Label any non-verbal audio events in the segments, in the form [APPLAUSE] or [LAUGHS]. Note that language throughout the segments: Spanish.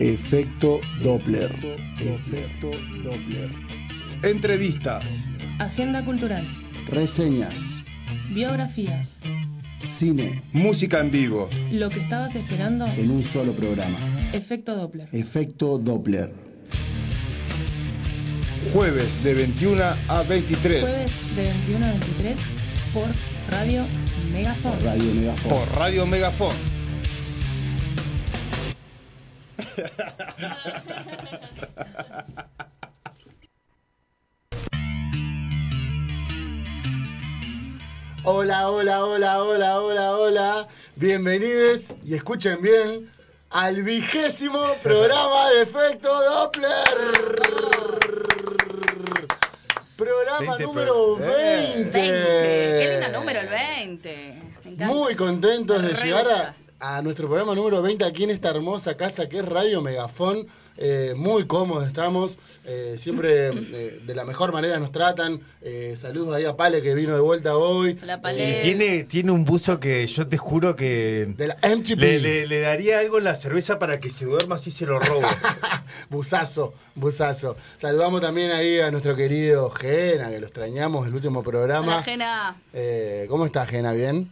Efecto Doppler. Efecto Doppler. Entrevistas. Agenda cultural. Reseñas. Biografías. Cine. Música en vivo. Lo que estabas esperando. En un solo programa. Efecto Doppler. Efecto Doppler. Jueves de 21 a 23. Jueves de 21 a 23 por Radio Megafon. Radio Megafon. Por Radio Megafon. Hola, hola, hola, hola, hola, hola. Bienvenidos y escuchen bien al vigésimo programa de Efecto Doppler. Programa 20 número pro- 20. Eh. 20. Qué lindo número el 20. Me encanta. Muy contentos de llegar a, a nuestro programa número 20 aquí en esta hermosa casa que es Radio Megafón. Eh, muy cómodos estamos, eh, siempre eh, de la mejor manera nos tratan. Eh, saludos ahí a Pale que vino de vuelta hoy. Hola, Y Pale. tiene, tiene un buzo que yo te juro que De la MTP. le, le- le daría algo en la cerveza para que se duerma así se lo robo. [LAUGHS] Busazo, busazo. Saludamos también ahí a nuestro querido Gena, que lo extrañamos el último programa. Hola, Jena. Eh, ¿Cómo estás, Gena? ¿Bien?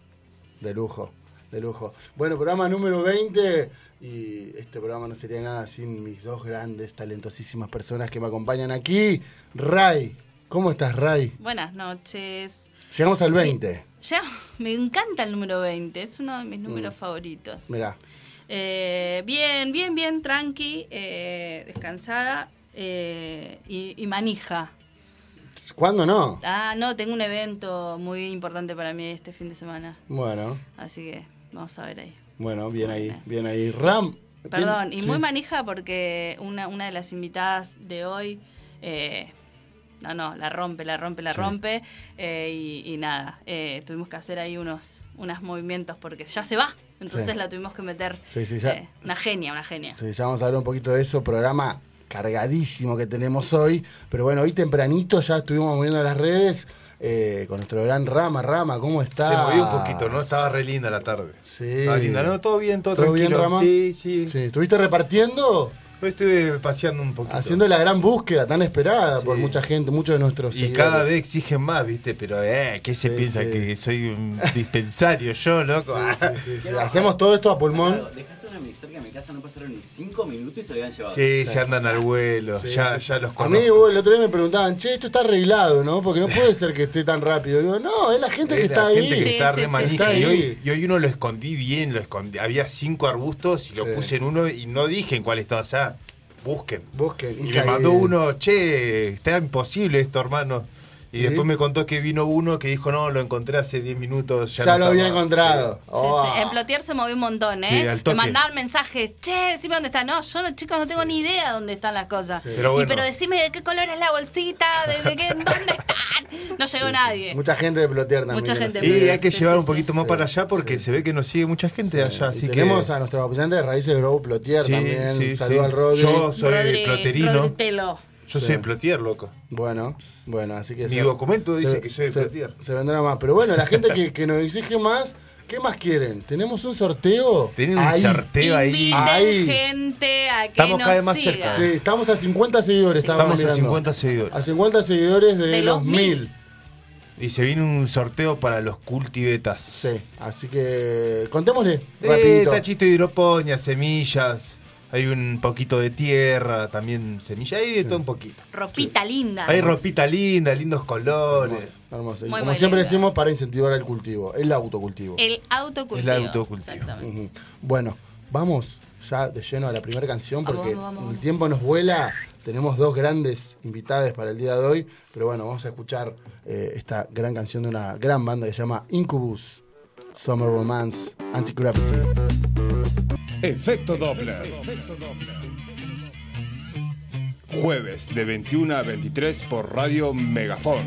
De lujo, de lujo. Bueno, programa número 20 y este programa no sería nada sin mis dos grandes, talentosísimas personas que me acompañan aquí. Ray, ¿cómo estás, Ray? Buenas noches. Llegamos al 20. Ya, me encanta el número 20. Es uno de mis números favoritos. Mirá, Eh, bien, bien, bien, tranqui, eh, descansada eh, y, y manija. ¿cuándo no? Ah, no, tengo un evento muy importante para mí este fin de semana. Bueno, Así que vamos a ver ahí. bueno, bien ahí, bien ahí. Ram. Perdón, y Sí. muy manija porque una, una de las invitadas de hoy, eh, no, no, la rompe, la rompe, la Sí. rompe. eh, y, y nada, eh, tuvimos que hacer ahí unos, unos movimientos porque ya se va. Entonces Sí. la tuvimos que meter. Sí, sí, ya. eh, una genia, una genia. Sí, ya vamos a hablar un poquito de eso, programa cargadísimo que tenemos hoy. Pero bueno, hoy tempranito ya estuvimos moviendo las redes eh, con nuestro gran Rama. Rama, ¿cómo está? se movió un poquito, ¿no? Estaba re linda la tarde. Sí. Estaba linda, ¿no? Todo bien, todo, ¿Todo bien, tranquilo. Rama? Sí, sí, Sí, ¿estuviste repartiendo? Hoy estuve paseando un poquito. Haciendo la gran búsqueda tan esperada Sí. por mucha gente, muchos de nuestros y seguidores. cada vez exigen más, ¿viste? Pero, eh, ¿qué se Sí, piensa? sí. Que soy un dispensario yo, loco? Sí, sí, sí, sí. [LAUGHS] Hacemos todo esto a pulmón. Claro, una mixer que en mi casa no pasaron ni 5 minutos y se lo habían llevado. Sí, se andan al vuelo, Sí, ya, sí. ya los A conozco. mí vos, el otro día me preguntaban, che, esto está arreglado, ¿no? Porque no puede ser que esté tan rápido. Digo, no, es la gente que Es está la ahí. gente que Sí, está sí, re sí, manija. sí. Y, hoy, y hoy uno lo escondí bien, lo escondí. Había cinco arbustos y lo Sí. puse en uno y no dije en cuál estaba. O sea, busquen. Busquen. Y me mandó uno, che, está imposible esto, hermano. Y ¿Sí? después me contó que vino uno que dijo, no, lo encontré hace 10 minutos. Ya, Ya, no lo había estaba". encontrado. Sí, Oh. sí. En Plotier se movió un montón, ¿eh? Sí, al Me mandaban mensajes, che, decime dónde está. No, yo, no, chicos, no tengo ni idea dónde están las cosas. Sí. Pero Y, bueno. pero decime de qué color es la bolsita, de, de qué, [LAUGHS] dónde están. No llegó nadie. Mucha gente de Plotear también. Mucha gente. Sí, hay que Sí, llevar sí, un poquito sí. más Sí, para allá porque sí. se ve que nos sigue mucha gente allá. Y Así que tenemos a nuestros apoyantes de Raíces Grow Plotier Sí, también. sí, Saludo sí. al Rodri. Yo soy Rodri- ploterino. Rodri. Yo soy plotier, loco. Bueno, bueno, así que... Mi se- documento dice se- que soy de se- Plotier. Se vendrá más. Pero bueno, la gente que, que nos exige más, ¿qué más quieren? ¿Tenemos un sorteo? Tienen un Ahí. sorteo ahí. Inviten Ahí. gente a que Estamos nos cada vez más siga. cerca. Sí, estamos a 50 seguidores, Sí. estábamos Estamos a mirando. 50 seguidores. A 50 seguidores de, De los los mil. mil. Y se viene un sorteo para los cultivetas. Sí, así que contémosle Eh, rapidito. tachito de hidroponía, semillas, hay un poquito de tierra, también semilla, hay de todo un poquito. Ropita linda. Hay ropita linda, lindos colores. Hermoso, hermoso. Y Muy, como muy siempre lindo. decimos, para incentivar el cultivo, el autocultivo. El autocultivo. El autocultivo. Exactamente. Ujú. Bueno, vamos ya de lleno a la primera canción Vamos, porque vamos, vamos, el vamos. tiempo nos vuela. Tenemos dos grandes invitadas para el día de hoy, pero bueno, vamos a escuchar eh, esta gran canción de una gran banda que se llama Incubus, Summer Romance, Anti-Gravity. Efecto Doppler. Jueves de 21 a 23 por Radio Megafon.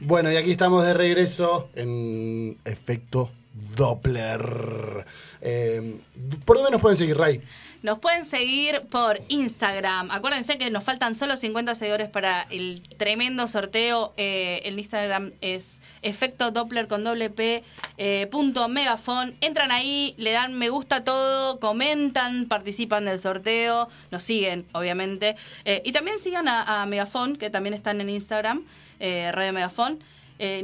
Bueno, y aquí estamos de regreso en Efecto Doppler. Eh, ¿Por dónde nos pueden seguir, Ray? Nos pueden seguir por Instagram. Acuérdense que nos faltan solo 50 seguidores para el tremendo sorteo. Eh, el Instagram es efecto Doppler con doble P eh, punto megafon. Entran ahí, le dan me gusta todo, comentan, participan del sorteo, nos siguen, obviamente. Eh, y también sigan a, Megafon, que también están en Instagram, eh, Radio Megafon.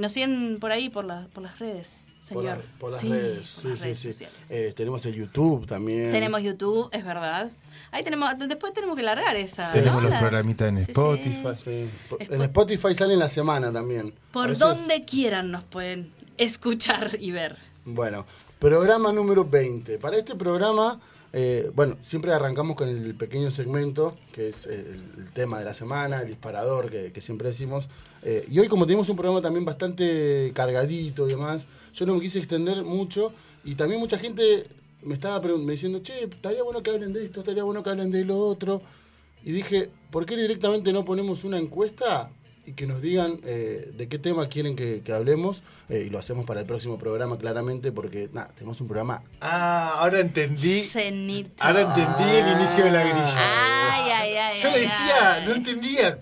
Nos siguen por ahí, por, por las redes, Por, la- señor. por las Sí, redes. por Sí, las sí, redes sí. sociales. Eh, tenemos el YouTube también. Tenemos YouTube, es verdad. Ahí tenemos, después tenemos que largar esa. Tenemos ¿no? los programitas en. Spotify. En Spotify sale en la semana también. Por veces- donde quieran nos pueden escuchar y ver. Bueno, programa número 20. Para este programa, eh, bueno, siempre arrancamos con el pequeño segmento, que es el, tema de la semana, el disparador que, siempre decimos. Eh, y hoy, como tenemos un programa también bastante cargadito y demás, yo no me quise extender mucho. Y también mucha gente me estaba me diciendo, che, estaría bueno que hablen de esto, estaría bueno que hablen de lo otro. Y dije, ¿por qué directamente no ponemos una encuesta y que nos digan eh, de qué tema quieren que, que hablemos? Eh, y lo hacemos para el próximo programa, claramente, porque nada, tenemos un programa. Ah, ahora entendí. Cenito. Ahora entendí el inicio de la grilla. Ay, ay, ay. Yo ay, decía, ay. no entendía.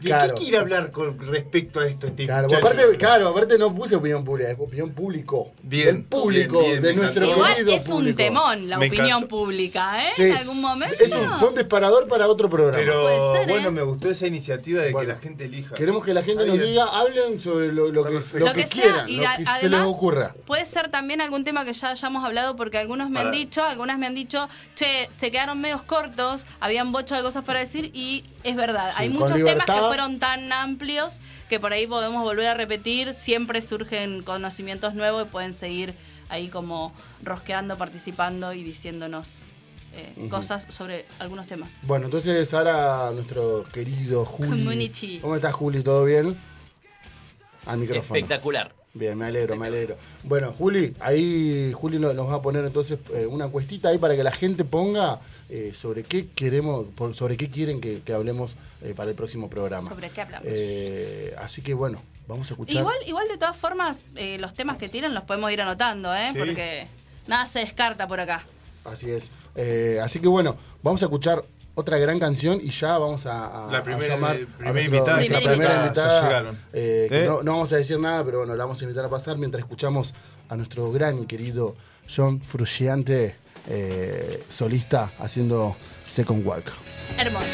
¿De claro. qué quiere hablar con respecto a esto este Claro, muchacho? aparte, claro, aparte no puse opinión pública, es opinión público. Bien, público, bien, bien, de nuestro encantó. Igual querido es un temón la Me opinión encantó. pública, ¿eh? Sí, en algún momento. Es un, fue un disparador para otro programa. Pero Puede ser, ¿eh? bueno, me gustó esa iniciativa de Bueno, que la gente elija. Queremos que la gente nos diga, hablen sobre lo, lo que, lo lo que, que, sea, quieran, y lo a- que además se les ocurra. puede ser también algún tema que ya hayamos hablado, porque algunos me han dicho, algunas me han dicho, che, se quedaron medios cortos, habían bocha de cosas para decir, y es verdad, Sí, hay muchos temas que fueron tan amplios que por ahí podemos volver a repetir, siempre surgen conocimientos nuevos y pueden seguir ahí como rosqueando, participando y diciéndonos eh, cosas sobre algunos temas. Bueno, entonces ahora nuestro querido Juli. [LAUGHS] Community. ¿Cómo estás, Juli? ¿Todo bien? Al micrófono. Espectacular. Bien, me alegro, me alegro. Bueno, Juli, ahí Juli no- nos va a poner entonces eh, una encuestita ahí para que la gente ponga eh, sobre qué queremos, por- sobre qué quieren que, que hablemos eh, para el próximo programa. ¿Sobre qué hablamos? Eh, así que bueno, vamos a escuchar. Igual, igual de todas formas, eh, los temas que tiran los podemos ir anotando, ¿eh? Sí. Porque nada se descarta por acá. Así es. Eh, así que bueno, vamos a escuchar otra gran canción y ya vamos a, a- La a primera- llamar eh, a nuestro- invitada, nuestra primera invitada, invitada. ya llegaron. eh, que ¿Eh? no, no vamos a decir nada, pero bueno, la vamos a invitar a pasar mientras escuchamos a nuestro gran y querido John Frusciante, eh, solista, haciendo Second Walk. Hermoso.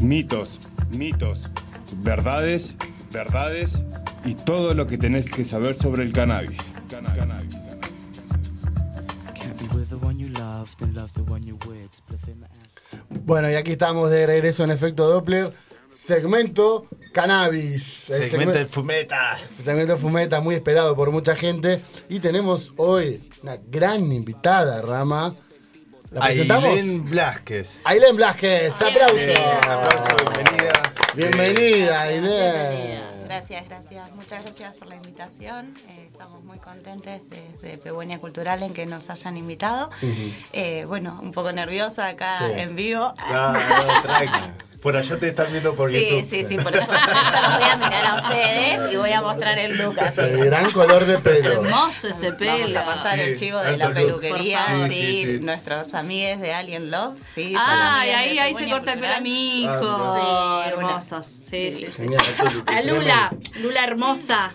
Mitos, mitos, verdades, verdades y todo lo que tenés que saber sobre el cannabis. Cannabis. Bueno, y aquí estamos de regreso en Efecto Doppler, segmento Cannabis. El Segmento segmen- de fumeta. Segmento Fumeta, muy esperado por mucha gente. Y tenemos hoy una gran invitada, Rama. ¿La presentamos? Ailén Blasquez. Ailén Blasquez, aplauso. Bienvenida. Aplauso, bienvenida. Bienvenida, Bienvenida. Gracias, gracias. Muchas gracias por la invitación. Eh, estamos muy contentes desde Pehuenia Cultural en que nos hayan invitado. Eh, bueno, un poco nerviosa acá Sí. en vivo. No, no, tranqui. Por allá te están viendo por Sí, YouTube. sí, sí, por eso, por eso los voy a mirar a ustedes y voy a mostrar el look así. Ese gran color de pelo. Hermoso ese pelo. Vamos a pasar Sí, el chivo de la peluquería, sí, Sí, sí, sí. nuestros amigues de Alien Love, sí. amigas de ahí, ahí se corta el pelo a mi hijo. Ah, Sí. Hermosos. Sí, sí, sí. La Lula, Lula hermosa.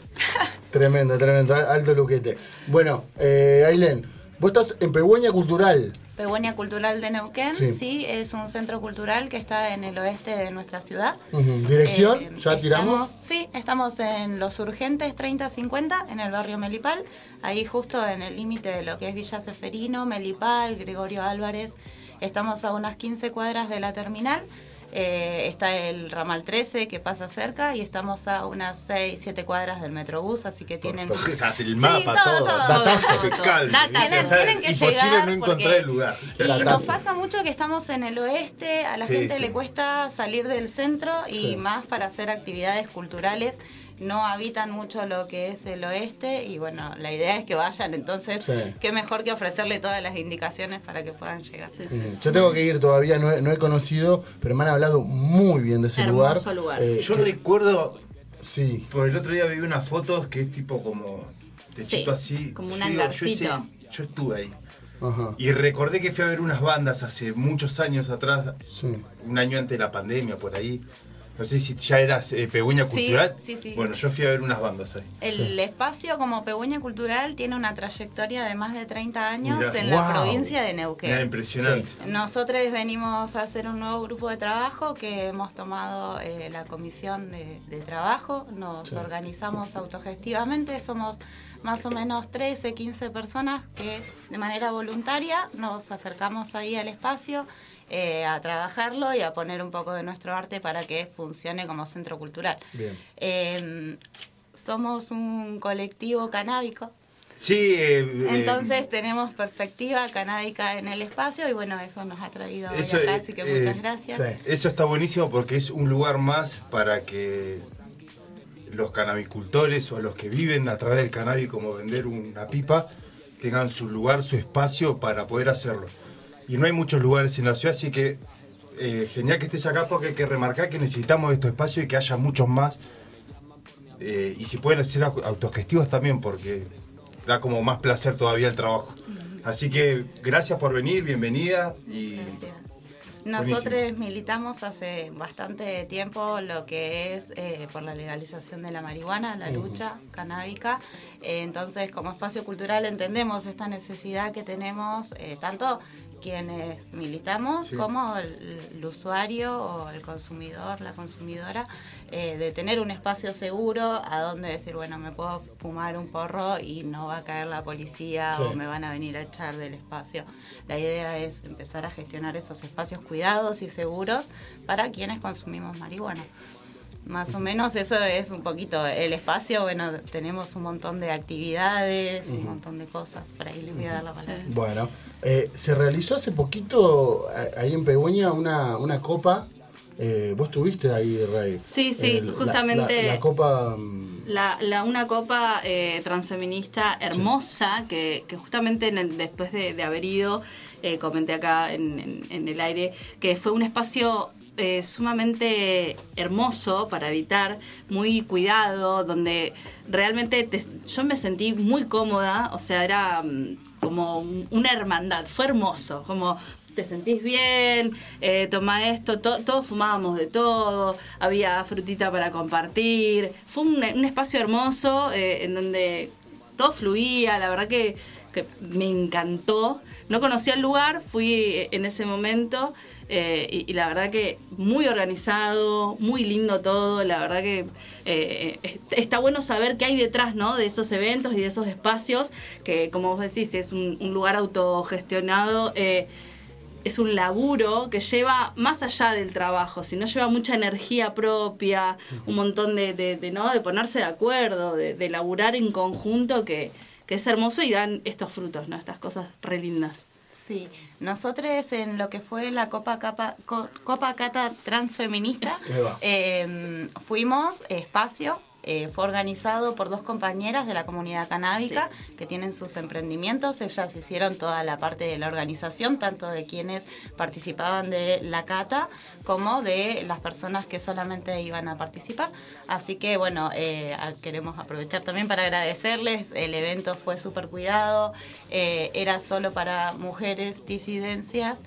Tremendo, tremendo, alto luquete. Bueno, eh, Ailén, vos estás en Pegüeña Cultural. Pehuenia Cultural de Neuquén, Sí. sí. es un centro cultural que está en el oeste de nuestra ciudad. ¿Dirección? Eh, ¿Ya tiramos? sí, estamos en Los Urgentes 3050, en el barrio Melipal, ahí justo en el límite de lo que es Villa Seferino, Melipal, Gregorio Álvarez. Estamos a unas 15 cuadras de la terminal. Eh, está el ramal 13 que pasa cerca y estamos a unas 6, 7 cuadras del Metrobús, así que tienen... [LAUGHS] El Sí, mapa, todo, todo. todo, Datazo. todo, todo. Impecable. Data. Tienen, que imposible llegar no encontrar el lugar. Y Datazo. nos pasa mucho que estamos en el oeste, a la Sí, gente sí. le cuesta salir del centro y Sí. más para hacer actividades culturales. No habitan mucho lo que es el oeste y bueno, la idea es que vayan, entonces Sí. qué mejor que ofrecerle todas las indicaciones para que puedan llegar. Yo tengo que ir todavía, no he, no he conocido, pero me han hablado muy bien de ese Hermoso lugar. lugar. Eh, Yo que- recuerdo Sí. Por el otro día vi unas fotos que es tipo como Sí, así. como un Yo estuve ahí. Ajá. Y recordé que fui a ver unas bandas hace muchos años atrás, Sí. un año antes de la pandemia, por ahí. No sé si ya eras eh, Pegüeña Sí, Cultural. sí, sí. Bueno, yo fui a ver unas bandas ahí. El espacio como Pegüeña Cultural tiene una trayectoria de más de 30 años Mirá. en la provincia de Neuquén. impresionante. Nosotros venimos a hacer un nuevo grupo de trabajo que hemos tomado eh, la comisión de, de trabajo, nos organizamos autogestivamente, somos más o menos 13, 15 personas que de manera voluntaria nos acercamos ahí al espacio eh, a trabajarlo y a poner un poco de nuestro arte para que funcione como centro cultural. Bien. Eh, somos un colectivo canábico, Sí, eh, eh, entonces tenemos perspectiva canábica en el espacio y bueno, eso nos ha traído hoy Eso, acá, eh, así que eh, muchas gracias. sí. Eso está buenísimo porque es un lugar más para que los canabicultores o los que viven a través del cannabis como vender una pipa tengan su lugar, su espacio para poder hacerlo. Y no hay muchos lugares en la ciudad, así que eh, genial que estés acá porque hay que remarcar que necesitamos estos espacios y que haya muchos más. Eh, y si pueden ser au- autogestivos también porque da como más placer todavía el trabajo. Así que gracias por venir, bienvenida y Gracias. Nosotros militamos hace bastante tiempo lo que es eh, por la legalización de la marihuana, la lucha canábica. Eh, entonces, como espacio cultural entendemos esta necesidad que tenemos, eh, tanto quienes militamos Sí. como el, el usuario o el consumidor, la consumidora, eh, de tener un espacio seguro a donde decir, bueno, me puedo fumar un porro y no va a caer la policía Sí. o me van a venir a echar del espacio. La idea es empezar a gestionar esos espacios cuidados y seguros para quienes consumimos marihuana. Más o menos eso es un poquito el espacio. Bueno, tenemos un montón de actividades, un montón de cosas. Por ahí les voy a dar la palabra. Bueno, eh, se realizó hace poquito a- ahí en Pegüeña una, una copa. Eh, vos estuviste ahí, Rey. Sí, sí, Eh, justamente- La, la copa. mm, La, la- una copa eh, transfeminista hermosa que, que justamente en el- después de, de haber ido, eh, comenté acá en, en- en el aire, que fue un espacio sumamente hermoso para habitar, muy cuidado, donde realmente te- yo me sentí muy cómoda, o sea, era mm, como un- una hermandad, fue hermoso, como te sentís bien, eh, toma esto, to- todos fumábamos de todo, había frutita para compartir, fue un, espacio hermoso eh, en donde todo fluía, la verdad que me encantó, no conocía el lugar, fui en ese momento eh, y, y la verdad que muy organizado, muy lindo todo, la verdad que eh, est- está bueno saber qué hay detrás ¿no? de esos eventos y de esos espacios, que como vos decís, es un, un lugar autogestionado. eh, es un laburo que lleva más allá del trabajo, sino lleva mucha energía propia, un montón de, de, de, ¿no? de ponerse de acuerdo, de, de laburar en conjunto, que, que es hermoso y dan estos frutos, ¿no? estas cosas re lindas. Sí, nosotros en lo que fue la Copa, Capa- Co- Copa Cata Transfeminista eh, fuimos espacio. Eh, fue organizado por dos compañeras de la comunidad canábica que tienen sus emprendimientos. Ellas hicieron toda la parte de la organización, tanto de quienes participaban de la cata como de las personas que solamente iban a participar. Así que bueno, eh, queremos aprovechar también para agradecerles. El evento fue súper cuidado, eh, era solo para mujeres disidencias.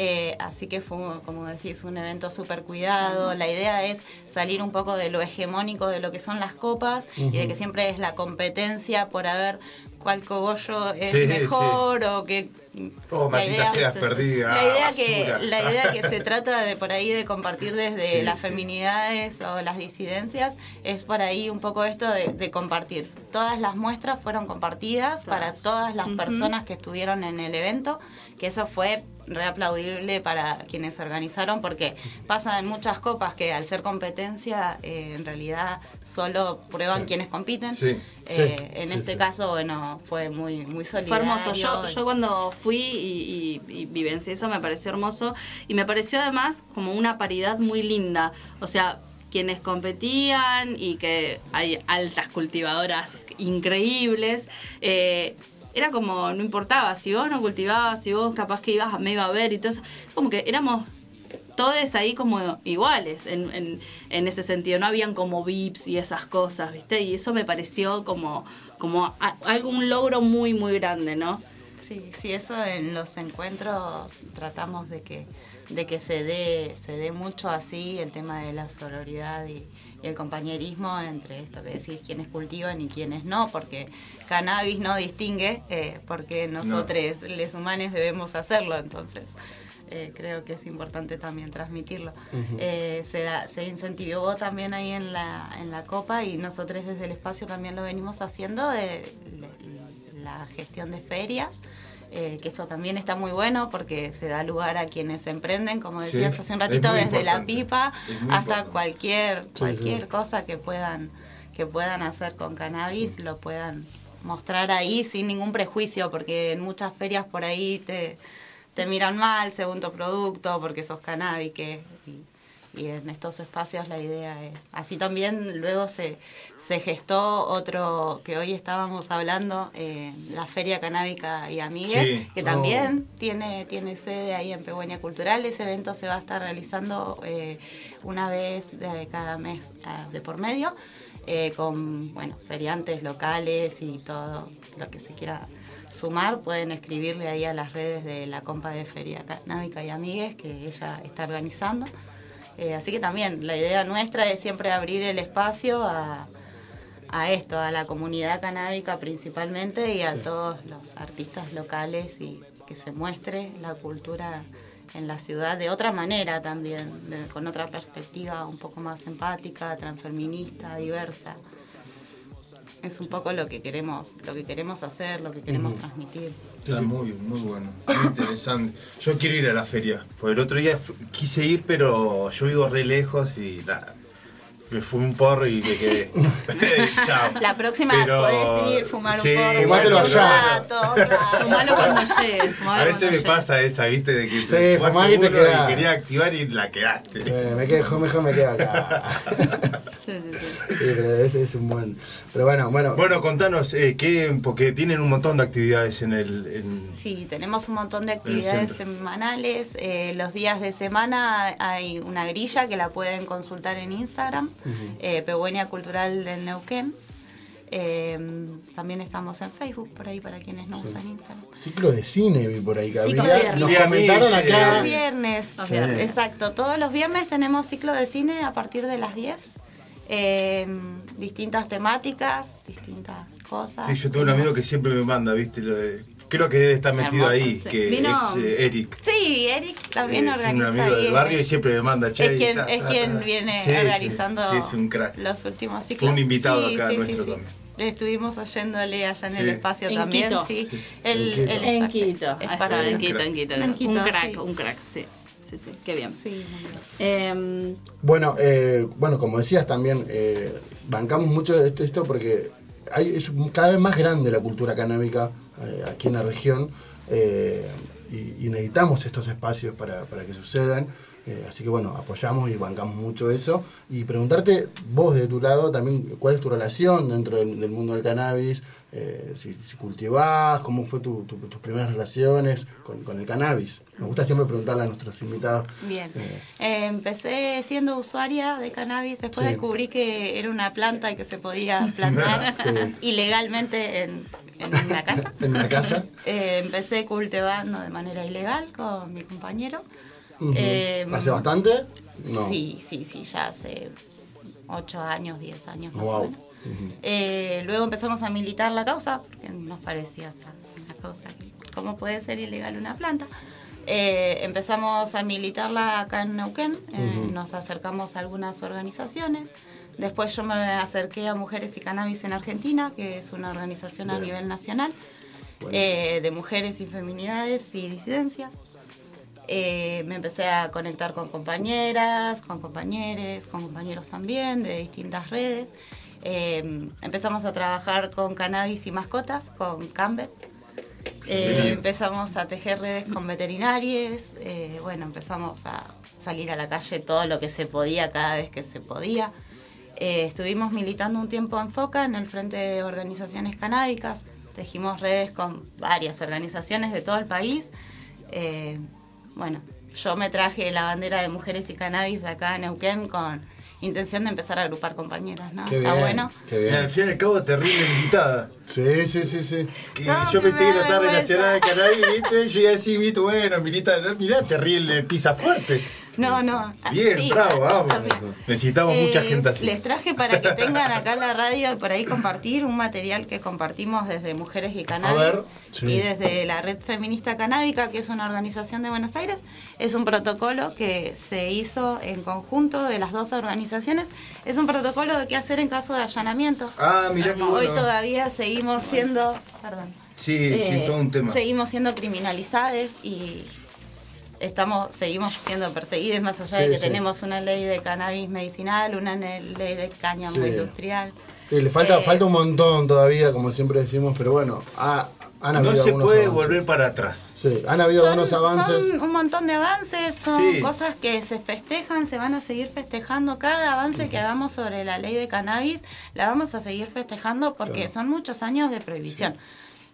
Eh, así que fue, como decís, un evento súper cuidado. La idea es salir un poco de lo hegemónico de lo que son las copas y de que siempre es la competencia por a ver cuál cogollo es Sí, mejor o que... Oh, la maldita idea- seas perdida. la idea basura. que la idea que se [LAUGHS] trata de por ahí de compartir desde Sí, las sí. feminidades o las disidencias es por ahí un poco esto de, de compartir todas las muestras fueron compartidas para todas las personas que estuvieron en el evento que eso fue reaplaudible para quienes se organizaron porque pasa en muchas copas que al ser competencia eh, en realidad solo prueban Sí. quienes compiten Sí. Eh, Sí, en sí, este sí. caso bueno fue muy muy Fue hermoso. Yo, yo cuando fui y, y, y vivencié eso me pareció hermoso y me pareció además como una paridad muy linda. O sea, quienes competían y que hay altas cultivadoras increíbles. eh, era como, no importaba, si vos no cultivabas, si vos capaz que ibas, me iba a ver y todo eso, como que éramos todos ahí como iguales en, en, en ese sentido. No habían como VIPs y esas cosas, ¿viste? Y eso me pareció como, como a- algo, un logro muy, muy grande, ¿no? Sí, sí, eso en los encuentros tratamos de que, de que se dé, se dé mucho así el tema de la sororidad y, y el compañerismo entre esto que decís, quienes cultivan y quienes no, porque cannabis no distingue, eh, porque nosotros, les humanos, debemos hacerlo, entonces eh, creo que es importante también transmitirlo. Eh, se, se incentivó también ahí en la, en la Copa y nosotros desde el espacio también lo venimos haciendo, eh, le- la gestión de ferias. eh, que eso también está muy bueno porque se da lugar a quienes emprenden, como Sí, decías hace un ratito, desde la pipa hasta importante. cualquier Sí, cualquier sí. cosa que puedan que puedan hacer con cannabis lo puedan mostrar ahí sin ningún prejuicio porque en muchas ferias por ahí te, te miran mal según tu producto porque sos canábique y, y en estos espacios la idea es así también luego se, se gestó otro que hoy estábamos hablando eh, la feria canábica y amigues Sí. que Oh. también tiene, tiene sede ahí en Pegüeña Cultural. Ese evento se va a estar realizando eh, una vez de cada mes ah, de por medio, eh, con bueno, feriantes locales y todo lo que se quiera sumar. Pueden escribirle ahí a las redes de la compa de Feria Canábica y Amigues que ella está organizando. Eh, así que también la idea nuestra es siempre abrir el espacio a, a esto, a la comunidad canábica principalmente y a todos los artistas locales y que se muestre la cultura en la ciudad de otra manera también, de- con otra perspectiva un poco más empática, transfeminista, diversa. Es un poco lo que queremos, lo que queremos hacer, lo que queremos transmitir. Está muy, muy bueno, muy interesante. Yo quiero ir a la feria, porque el otro día quise ir, pero yo vivo re lejos y nada, me fumé un porro y me quedé. [LAUGHS] Chao. La próxima Pero- podés ir, fumar sí, un porro, Fumátelo allá. Fumalo cuando llegues. A veces me pasa esa, viste, de que Sí, te y te uno quedás. y quería activar y la quedaste. Eh, me quedo, mejor me quedo acá. [LAUGHS] Sí, sí, sí. Sí, pero ese es un buen. Pero bueno, bueno. Bueno, contanos, eh, ¿qué, porque tienen un montón de actividades en el... en- Sí, tenemos un montón de actividades semanales. Eh, los días de semana hay una grilla que la pueden consultar en Instagram, eh, Pegüeña Cultural del Neuquén. Eh, también estamos en Facebook, por ahí para quienes no usan Instagram. Ciclo de cine vi por ahí que había. Nos comentaron acá. Los viernes, Los Sí. viernes. exacto. Todos los viernes tenemos ciclo de cine a partir de las 10. Eh, distintas temáticas, distintas cosas. Sí, yo tengo un amigo que siempre me manda, viste, lo de- creo que debe estar metido Hermoso, ahí, sí. que Vino- es eh, Eric. Sí, Eric también Eh, es un organiza amigo ahí, del barrio eh, y siempre me manda, che. es quien, ta, es ta, quien ta. viene Sí, organizando Sí, es un crack. los últimos ciclos. un invitado Sí, acá sí, sí, nuestro sí. también. Le estuvimos oyéndole allá en Sí. el espacio En también, Quito. sí. El- En Quito. el- En es Quito. es está, parte- en Quito, en Quito. En Quito, un crack, sí. un crack, sí. Sí, sí, qué bien. Sí. Em, Bueno, eh, bueno, como decías también, eh, bancamos mucho de esto, esto porque hay, es cada vez más grande la cultura canábica eh, aquí en la región eh, y, y necesitamos estos espacios para, para que sucedan. Eh, así que bueno, apoyamos y bancamos mucho eso. Y preguntarte vos de tu lado también cuál es tu relación dentro del, del mundo del cannabis, eh, si, si cultivás, cómo fue tu- tu- tus primeras relaciones con, con el cannabis. Nos gusta siempre preguntarle a nuestros invitados. Bien. Eh, Eh, empecé siendo usuaria de cannabis, después Sí. descubrí que era una planta y que se podía [LAUGHS] plantar Sí. ilegalmente en, en una casa. [LAUGHS] en una casa. Empecé cultivando de manera ilegal con mi compañero. Eh, ¿Hace bastante? No. Sí, sí, sí, ya hace 8 años, 10 años más o menos. Eh, luego empezamos a militar la causa, porque nos parecía una que, ¿cómo puede ser ilegal una planta? Eh, empezamos a militarla acá en Neuquén, eh, nos acercamos a algunas organizaciones. Después yo me acerqué a Mujeres y Cannabis en Argentina, que es una organización a Bien. nivel nacional Bueno. de mujeres y feminidades y disidencias. Eh, me empecé a conectar con compañeras, con compañeros, con compañeros también de distintas redes. Eh, empezamos a trabajar con cannabis y mascotas, con Cambet. Eh, empezamos a tejer redes con veterinarios. eh, bueno, empezamos a salir a la calle todo lo que se podía cada vez que se podía. Eh, estuvimos militando un tiempo en FOCA, en el Frente de Organizaciones Canábicas. Tejimos redes con varias organizaciones de todo el país. Eh, bueno, yo me traje la bandera de mujeres y cannabis de acá en Neuquén con intención de empezar a agrupar compañeras, ¿no? Qué Está bien, bueno. Qué Y bien. al fin y al cabo, terrible invitada. Sí, sí, sí, sí. No, yo pensé que no estaba relacionada de cannabis, ¿viste? Yo iba a decir, ¿viste? Bueno, Milita, no, mirá, terrible, pisa fuerte. No, no. Bien, sí, bravo, vamos. Necesitamos mucha Eh, gente así. Les traje para que [LAUGHS] tengan acá en la radio y por ahí compartir un material que compartimos desde Mujeres y Cannabis A ver, sí. y desde la Red Feminista Canábica, que es una organización de Buenos Aires. Es un protocolo que se hizo en conjunto de las dos organizaciones. Es un protocolo de qué hacer en caso de allanamiento. Ah, mirá qué Hoy bueno. todavía seguimos siendo... Perdón. Sí, Eh, sí, todo un tema. Seguimos siendo criminalizadas y estamos seguimos siendo perseguidas más allá Sí, de que sí. tenemos una ley de cannabis medicinal, una ley de cáñamo Sí. industrial. Sí, le falta, Eh, falta un montón todavía, como siempre decimos, pero bueno, ha- han habido No se algunos puede avances. volver para atrás. Sí, han habido Son, algunos avances. son un montón de avances, son Sí. cosas que se festejan, se van a seguir festejando. Cada avance que hagamos sobre la ley de cannabis la vamos a seguir festejando porque Claro. son muchos años de prohibición.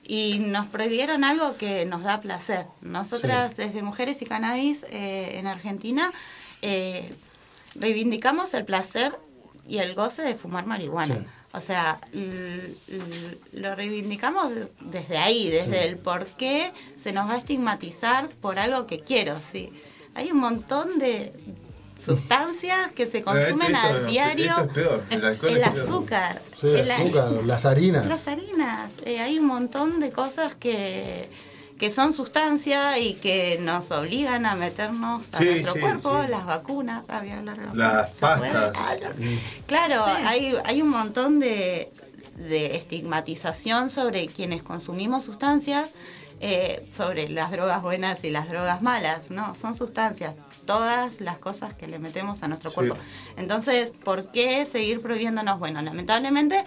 Y nos prohibieron algo que nos da placer. Nosotras desde Mujeres y Cannabis eh, en Argentina eh, reivindicamos el placer y el goce de fumar marihuana. Sí. O sea, lo reivindicamos desde ahí, desde el por qué se nos va a estigmatizar por algo que quiero, ¿sí? Hay un montón de sustancias que se consumen esto- a esto- diario. esto es peor, el alcohol el es peor. azúcar. Sí, el- azúcar, las harinas. Las harinas. Eh, hay un montón de cosas que, que son sustancias y que nos obligan a meternos a Sí, nuestro sí, cuerpo, sí. las vacunas, ah, voy a hablar de. Las pastas. Ah, no. Claro, hay, hay un montón de, de estigmatización sobre quienes consumimos sustancias, eh, sobre las drogas buenas y las drogas malas, ¿no? Son sustancias, todas las cosas que le metemos a nuestro Sí. cuerpo. Entonces, ¿por qué seguir prohibiéndonos? Bueno, lamentablemente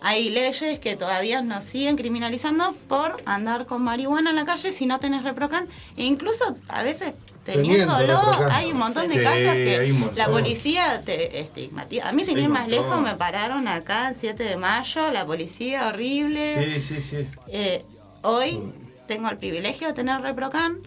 hay leyes que todavía nos siguen criminalizando por andar con marihuana en la calle si no tenés reprocan e incluso a veces Teniendo teniéndolo hay un montón de Sí, casos que la policía te estigmatiza. A mí sin ir más lejos me pararon acá el 7 de mayo, la policía horrible. Sí, sí, sí. Eh, hoy tengo el privilegio de tener reprocan,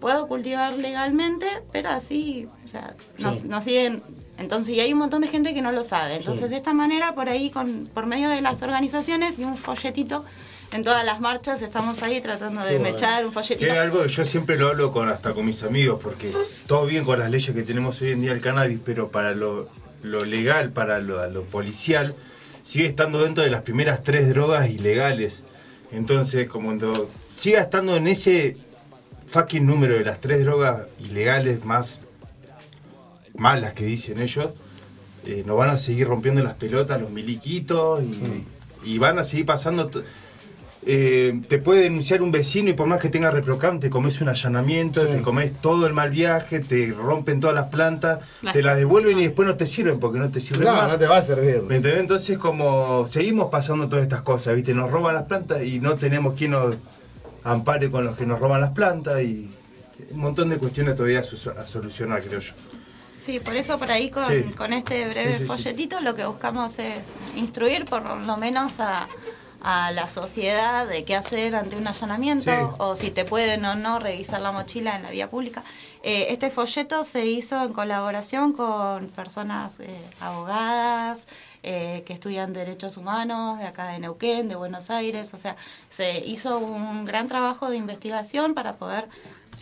puedo cultivar legalmente, pero así, o sea, nos, Sí. nos siguen. Entonces, y hay un montón de gente que no lo sabe. Entonces, Sí. de esta manera, por ahí, con, por medio de las organizaciones y un folletito, en todas las marchas estamos ahí tratando de mechar un folletito. es algo que yo siempre lo hablo con hasta con mis amigos, porque es todo bien con las leyes que tenemos hoy en día el cannabis, pero para lo, lo legal, para lo, lo policial, sigue estando dentro de las primeras tres drogas ilegales. Entonces, como cuando siga estando en ese fucking número de las tres drogas ilegales más malas que dicen ellos, eh, nos van a seguir rompiendo las pelotas, los miliquitos, y, y van a seguir pasando... eh, te puede denunciar un vecino y por más que tenga reprocam, te comes un allanamiento, Sí. te comes todo el mal viaje, te rompen todas las plantas, Las te las devuelven y después no te sirven porque no te sirven No, más. no te va a servir. ¿Me entendés? Entonces como seguimos pasando todas estas cosas, ¿viste? Nos roban las plantas y no tenemos quien nos ampare con los que nos roban las plantas y un montón de cuestiones todavía a, solucionar, creo yo. Sí, por eso por ahí con, Sí. con este breve Sí, sí, sí. folletito lo que buscamos es instruir por lo menos a, a la sociedad de qué hacer ante un allanamiento o si te pueden o no revisar la mochila en la vía pública. Eh, este folleto se hizo en colaboración con personas eh, abogadas, eh, que estudian derechos humanos de acá de Neuquén, de Buenos Aires, o sea, se hizo un gran trabajo de investigación para poder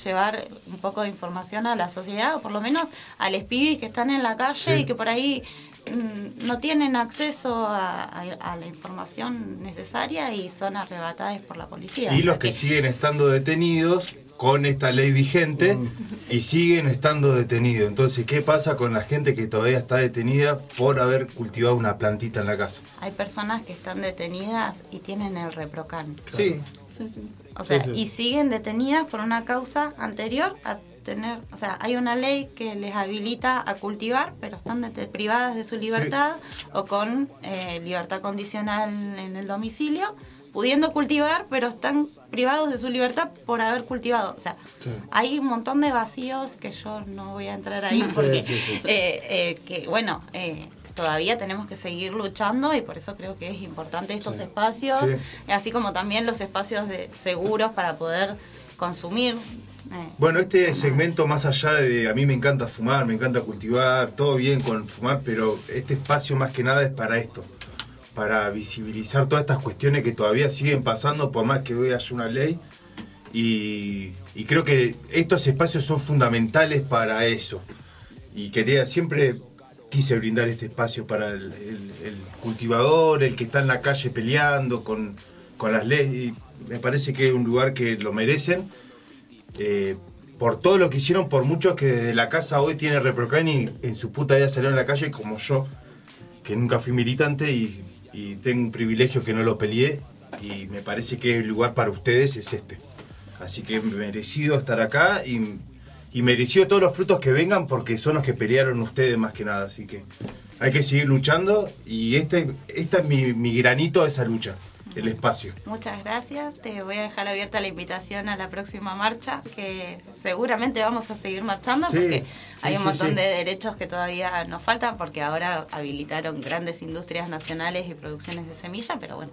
llevar un poco de información a la sociedad, o por lo menos a los pibis que están en la calle Sí. y que por ahí mm, no tienen acceso a, a- a la información necesaria y son arrebatadas por la policía. Y los que siguen estando detenidos con esta ley vigente y siguen estando detenidos. Entonces, ¿qué pasa con la gente que todavía está detenida por haber cultivado una plantita en la casa? Hay personas que están detenidas y tienen el reprocan. Sí, O sea, Sí, sí. y siguen detenidas por una causa anterior a tener, o sea, hay una ley que les habilita a cultivar, pero están privadas de su libertad o con eh, libertad condicional en el domicilio, pudiendo cultivar, pero están privados de su libertad por haber cultivado. O sea, Sí. hay un montón de vacíos que yo no voy a entrar ahí porque, sí, sí. eh, eh, que bueno, eh, todavía tenemos que seguir luchando y por eso creo que es importante estos espacios, Sí. así como también los espacios de seguros para poder consumir Eh, Bueno, este segmento más allá de a mí me encanta fumar, me encanta cultivar, todo bien con fumar, pero este espacio más que nada es para esto, para visibilizar todas estas cuestiones que todavía siguen pasando por más que hoy haya una ley. Y, creo que estos espacios son fundamentales para eso. Y quería siempre quise brindar este espacio para el, cultivador, el que está en la calle peleando con, con las leyes y me parece que es un lugar que lo merecen. Eh, por todo lo que hicieron, por muchos que desde la casa hoy tiene Reprocan y en su puta vida salieron a la calle, como yo, que nunca fui militante y, y tengo un privilegio que no lo peleé. Y me parece que el lugar para ustedes es este. Así que merecido estar acá y, y merecido todos los frutos que vengan porque son los que pelearon ustedes más que nada. Así que hay que seguir luchando y este, este es mi, mi granito a esa lucha, el espacio. Muchas gracias. Te voy a dejar abierta la invitación a la próxima marcha, que seguramente vamos a seguir marchando Sí, porque sí, hay un sí, montón sí. de derechos que todavía nos faltan porque ahora habilitaron grandes industrias nacionales y producciones de semilla, pero bueno,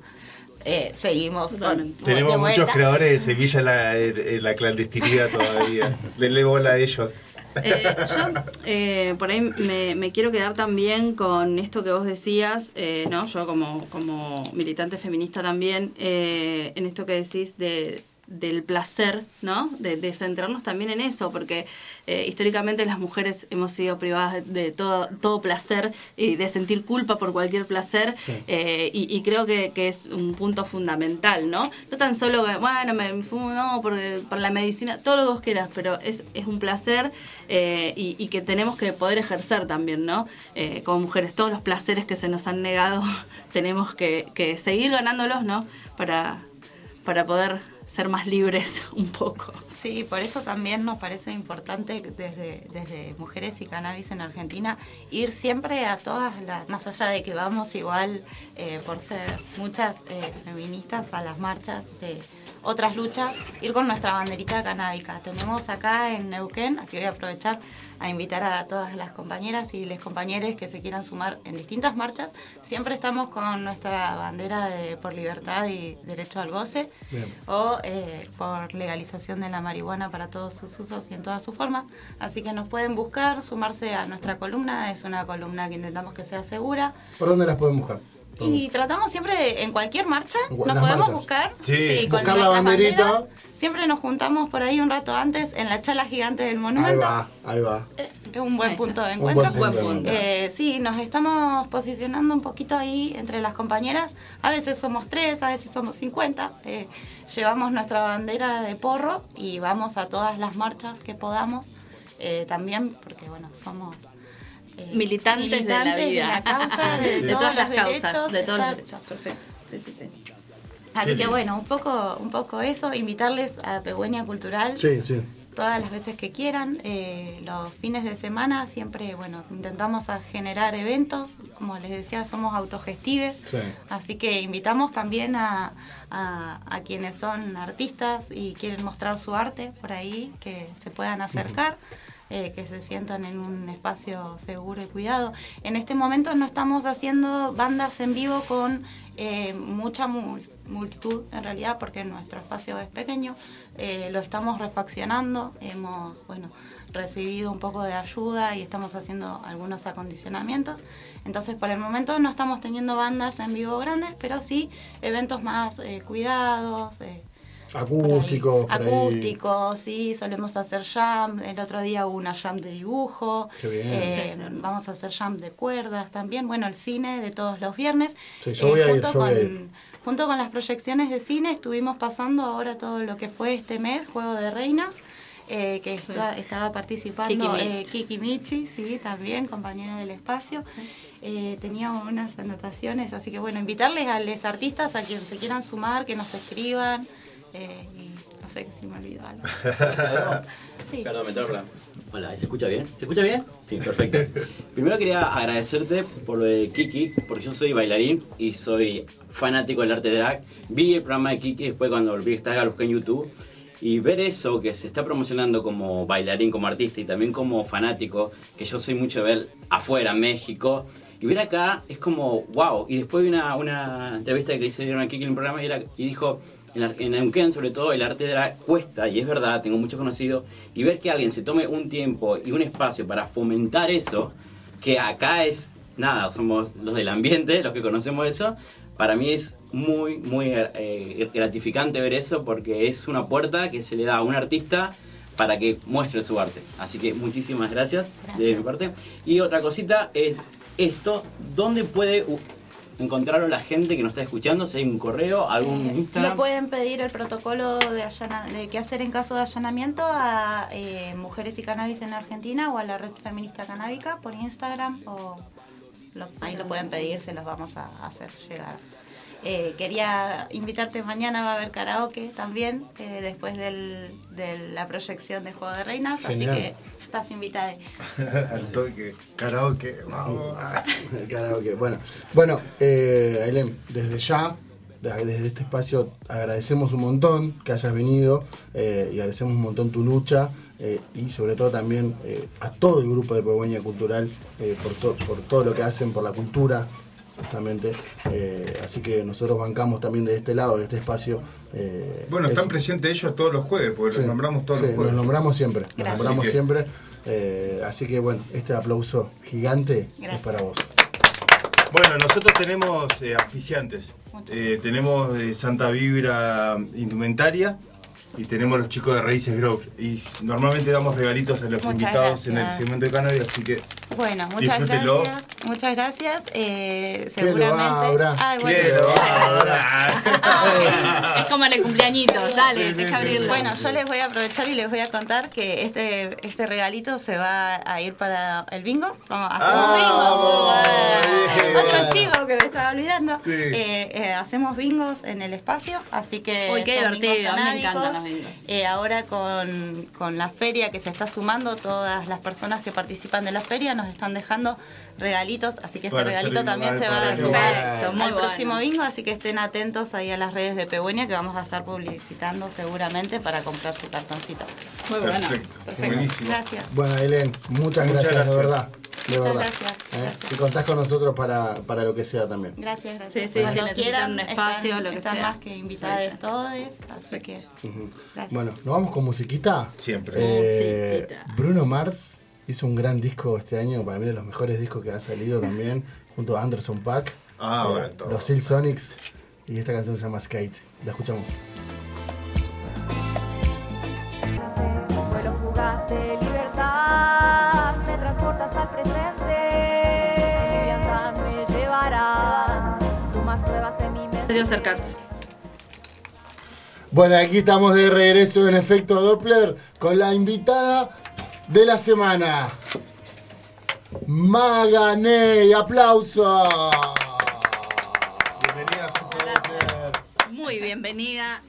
eh, seguimos. con-. Tenemos muchos creadores de semilla en la, en- en la clandestinidad todavía. [LAUGHS] Denle bola a ellos. Eh, yo eh, por ahí me, me quiero quedar también con esto que vos decías, eh, ¿no? Yo como, como militante feminista también, eh, en esto que decís de, del placer, ¿no? De, de centrarnos también en eso, porque eh, históricamente las mujeres hemos sido privadas de, todo, todo placer y de sentir culpa por cualquier placer, eh, y, y creo que, que es un punto fundamental, ¿no? No tan solo, bueno, me, fumo, no, por, por la medicina, todo lo que vos quieras, pero es, es un placer eh, y, y que tenemos que poder ejercer también, ¿no? Como mujeres, todos los placeres que se nos han negado, [LAUGHS] tenemos que, que seguir ganándolos, ¿no? Para, para poder ser más libres [LAUGHS] un poco. Sí, por eso también nos parece importante desde, desde Mujeres y Cannabis en Argentina ir siempre a todas las, más allá de que vamos igual eh, por ser muchas eh, feministas a las marchas de otras luchas, ir con nuestra banderita canábica. Tenemos acá en Neuquén, así voy a aprovechar a invitar a todas las compañeras y los compañeros que se quieran sumar en distintas marchas. Siempre estamos con nuestra bandera de por libertad y derecho al goce Bien. o eh, por legalización de la marihuana para todos sus usos y en todas sus formas. Así que nos pueden buscar, sumarse a nuestra columna. Es una columna que intentamos que sea segura. ¿Por dónde las pueden buscar? Y tratamos siempre de, en cualquier marcha, nos las podemos marchas. buscar. Sí. con Buscar la nuestras banderita. banderas. Siempre nos juntamos por ahí un rato antes en la chala gigante del Ahí monumento. va, ahí va. Eh, Es un buen Ahí punto de Un encuentro. buen punto. Eh, sí, nos estamos posicionando un poquito ahí entre las compañeras. A veces somos tres, a veces somos 50. Eh, llevamos nuestra bandera de porro y vamos a todas las marchas que podamos. Eh, también porque, bueno, somos... eh, Militantes, de la vida. la causa, [LAUGHS] de, de todas las los causas, de todos los exacto. derechos. Perfecto. Sí, sí, sí. Así que bueno, un poco, un poco eso, invitarles a Pegüeña Cultural Sí, sí. todas las veces que quieran. Eh, los fines de semana siempre, bueno, intentamos a generar eventos. Como les decía, somos autogestives. Sí. Así que invitamos también a, a- a quienes son artistas y quieren mostrar su arte por ahí, que se puedan acercar. Eh, que se sientan en un espacio seguro y cuidado. En este momento no estamos haciendo bandas en vivo con eh, mucha mul- multitud, en realidad, porque nuestro espacio es pequeño. Eh, lo estamos refaccionando, hemos, bueno, recibido un poco de ayuda y estamos haciendo algunos acondicionamientos. Entonces, por el momento no estamos teniendo bandas en vivo grandes, pero sí eventos más eh, cuidados. Eh, por ahí. Acústicos, sí, solemos hacer jam. El otro día hubo una jam de dibujo. Qué bien. Eh, Sí, sí. Vamos a hacer jam de cuerdas también. Bueno, el cine de todos los viernes. Sí, yo voy a ir, junto, yo voy a con, ir. junto con las proyecciones de cine estuvimos pasando ahora todo lo que fue este mes, Juego de Reinas. eh, que está- estaba participando Kiki eh, Michi. Kiki Michi, sí, también, compañera del espacio. Eh, teníamos unas anotaciones, así que bueno, invitarles a los artistas a quien se quieran sumar, que nos escriban. Eh, y no sé si me olvido algo. [LAUGHS] Sí. Perdón, me. Hola, ¿se escucha bien? ¿Se escucha bien? Sí, perfecto. [LAUGHS] Primero quería agradecerte por lo de Kiki, porque yo soy bailarín y soy fanático del arte de drag. Vi el programa de Kiki después cuando vi que estaba, lo busqué en YouTube. Y ver eso, que se está promocionando como bailarín, como artista y también como fanático, que yo soy mucho de ver afuera, México, y ver acá es como, wow. Y después vi una, una entrevista que le hicieron a Kiki en un programa y, era- y dijo, en, Neuquén, sobre todo, el arte drag cuesta, y es verdad, tengo muchos conocidos, y ver que alguien se tome un tiempo y un espacio para fomentar eso, que acá es nada, somos los del ambiente, los que conocemos eso, para mí es muy, muy eh, gratificante ver eso porque es una puerta que se le da a un artista para que muestre su arte. Así que muchísimas gracias, de Gracias. mi parte. Y otra cosita es esto, ¿dónde puede encontrarlo la gente que nos está escuchando? Si hay un correo, algún Eh, Instagram. Le pueden pedir el protocolo de, allana- de qué hacer en caso de allanamiento a eh, Mujeres y Cannabis en Argentina o a la Red Feminista Canábica por Instagram o lo- ahí lo pueden pedir, se los vamos a hacer llegar. Eh, quería invitarte mañana, va a haber karaoke también, eh, después del- de la proyección de Juego de Reinas, Genial. así que estás invitada. [LAUGHS] Al toque, karaoke, vamos. [LAUGHS] El karaoke. Bueno, bueno eh, Ailem, desde ya, desde desde este espacio, agradecemos un montón que hayas venido eh, y agradecemos un montón tu lucha eh, y sobre todo también eh, a todo el grupo de Pegüeña Cultural eh, por, to- por todo lo que hacen por la cultura, justamente. Eh, así que nosotros bancamos también de este lado, de este espacio. eh, Bueno, están presentes ellos todos los jueves, porque Sí, los nombramos todos sí, los jueves. Nos nombramos siempre, Gracias. nombramos Así que- siempre. eh, así que bueno, este aplauso gigante Gracias. es para vos. Bueno, nosotros tenemos eh, auspiciantes. Eh, tenemos eh, Santa Vibra Indumentaria y tenemos los chicos de Raíces Grove. Y normalmente damos regalitos a los Muchas invitados en el segmento de cannabis, así que Bueno, muchas Disfrútelo. gracias. Muchas gracias. Eh, ¿Qué lo seguramente. abra? Ay, bueno. ¿qué lo [LAUGHS] Es como el cumpleañitos, dale, Sí, sí, deja sí, abrirlo. Bueno, yo les voy a aprovechar y les voy a contar que este, este regalito se va a ir para el bingo. Vamos, hacemos Ah, bingo. Otro chivo que me estaba olvidando. Sí. Eh, eh, hacemos bingos en el espacio, así que. Uy, qué divertido, me encantan los bingos. Eh, ahora con, con la feria que se está sumando, todas las personas que participan de la feria nos están dejando regalitos, así que este regalito también se va a muy al bueno. próximo bingo, así que estén atentos ahí a las redes de Pehueña que vamos a estar publicitando seguramente para comprar su cartoncito. Muy bueno. Perfecto, Perfecto. buenísimo. Gracias. Bueno, Ailén, muchas, Muchas gracias, de verdad. De Muchas verdad. gracias, ¿eh? gracias. Y contás con nosotros para, para lo que sea también. Gracias, gracias. Sí, sí, Cuando si necesitan quieran, un espacio, están, lo que están sea. más que invitados Sí, todos, así que gracias. Bueno, ¿nos vamos con musiquita? Siempre. Eh, Musiquita. Bruno Mars hizo un gran disco este año, para mí de los mejores discos que ha salido también, junto a Anderson Paak, Ah, eh, bueno, los Seal Sonics, y esta canción se llama Skate. La escuchamos. Libertad, me transporta hasta el presente. Me llevará plumas nuevas de mi mente. Decidió acercarse. Bueno, aquí estamos de regreso en efecto Doppler con la invitada de la semana. Maganey, aplauso. Bienvenida, Muy bienvenida.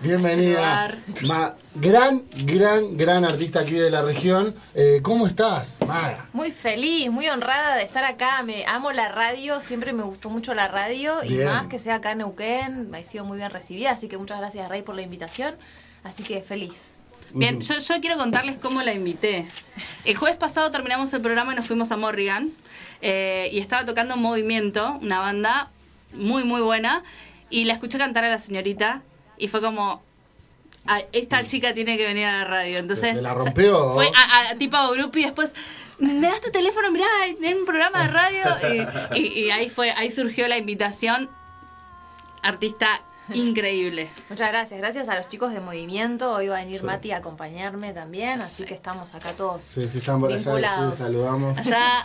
Bienvenida. Ma- gran, gran, gran artista aquí de la región. Eh, ¿Cómo estás, Maga? Muy feliz, muy honrada de estar acá. Me amo la radio, siempre me gustó mucho la radio y más que sea acá en Neuquén, me ha sido muy bien recibida, así que muchas gracias Rey por la invitación. Así que feliz. Bien, yo, yo quiero contarles cómo la invité. El jueves pasado terminamos el programa y nos fuimos a Morrigan. eh, y estaba tocando Movimiento, una banda muy, muy buena. Y la escuché cantar a la señorita. Y fue como. "Ay, esta chica tiene que venir a la radio. Entonces. ¿Se la rompió? Fue a, a tipo grupo y después. ¿Me das tu teléfono? Mirá, en un programa de radio. [LAUGHS] Y, y- y ahí fue, ahí surgió la invitación. Artista increíble. [LAUGHS] Muchas gracias, gracias a los chicos de Movimiento. Hoy va a venir Sí. Mati a acompañarme también, así que estamos acá todos Sí, sí, están por allá. vinculados. Sí, saludamos. Allá,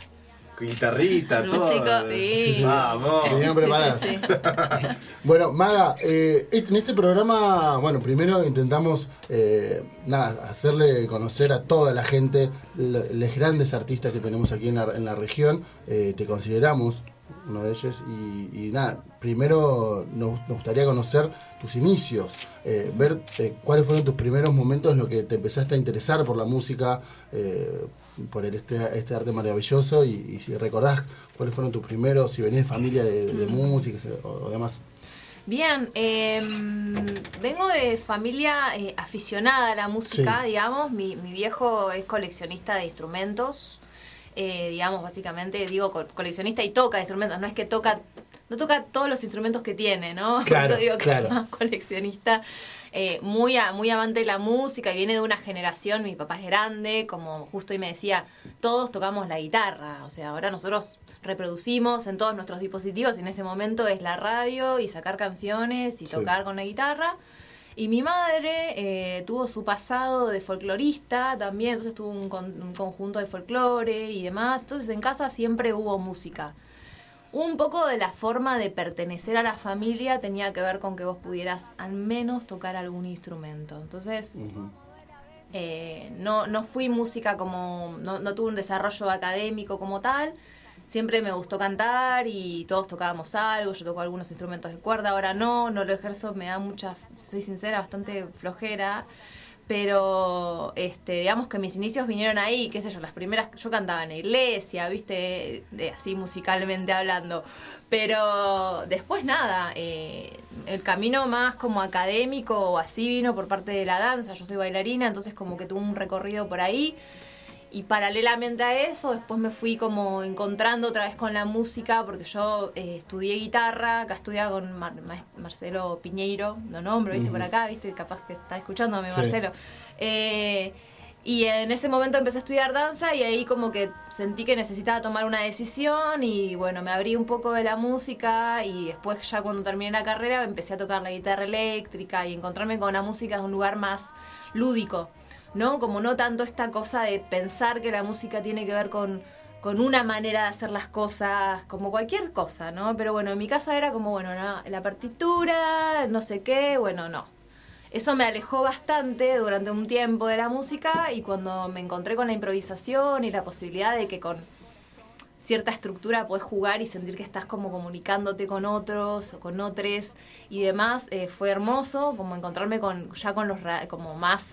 Guitarrita, todo. músico, sí. sí. Vamos. Bien Sí, preparada. sí, sí. [LAUGHS] Bueno, Maga, eh, en este programa, bueno, primero intentamos eh, nada, hacerle conocer a toda la gente lo- los grandes artistas que tenemos aquí en la, en la región. Eh, te consideramos uno de ellos y, y nada, primero nos, nos gustaría conocer tus inicios, eh, ver eh, cuáles fueron tus primeros momentos en los que te empezaste a interesar por la música, eh, por el, este, este arte maravilloso y, y si recordás cuáles fueron tus primeros, si venís de familia de, de música o, o demás. Bien, eh, vengo de familia eh, aficionada a la música, Sí. digamos. Mi, mi viejo es coleccionista de instrumentos, eh, digamos, básicamente, digo, co- coleccionista y toca instrumentos. No es que toca no toca todos los instrumentos que tiene, ¿no? Claro, [LAUGHS] Por eso digo que claro. es [LAUGHS] más coleccionista. eh, muy, a- muy amante de la música y viene de una generación, mi papá es grande, como justo hoy me decía, todos tocamos la guitarra, o sea, ahora nosotros reproducimos en todos nuestros dispositivos y en ese momento es la radio y sacar canciones y Sí. tocar con la guitarra. Y mi madre eh, tuvo su pasado de folclorista también, entonces tuvo un, con- un conjunto de folclore y demás. Entonces en casa siempre hubo música. Un poco de la forma de pertenecer a la familia tenía que ver con que vos pudieras al menos tocar algún instrumento. Entonces, eh, no, no fui música como, no, no tuve un desarrollo académico como tal. Siempre me gustó cantar y todos tocábamos algo. Yo toco algunos instrumentos de cuerda, ahora no, no lo ejerzo, me da mucha, soy sincera, bastante flojera. Pero, este, digamos que mis inicios vinieron ahí, qué sé yo, las primeras, yo cantaba en la iglesia, viste, de, así musicalmente hablando. Pero después nada, eh, el camino más como académico o así vino por parte de la danza. Yo soy bailarina, entonces como que tuve un recorrido por ahí. Y paralelamente a eso, después me fui como encontrando otra vez con la música, porque yo eh, estudié guitarra, acá estudiaba con Mar- Marcelo Piñeiro, lo nombro, viste, por acá, viste, capaz que está escuchándome Sí. Marcelo. Eh, y en ese momento empecé a estudiar danza y ahí como que sentí que necesitaba tomar una decisión y bueno, me abrí un poco de la música y después ya cuando terminé la carrera empecé a tocar la guitarra eléctrica y encontrarme con la música de un lugar más lúdico, ¿no? Como no tanto esta cosa de pensar que la música tiene que ver con, con una manera de hacer las cosas, como cualquier cosa, ¿no? Pero bueno, en mi casa era como, bueno, la, la partitura, no sé qué, bueno, no. Eso me alejó bastante durante un tiempo de la música y cuando me encontré con la improvisación y la posibilidad de que con cierta estructura puedes jugar y sentir que estás como comunicándote con otros o con otros y demás, eh, fue hermoso como encontrarme con ya con los como más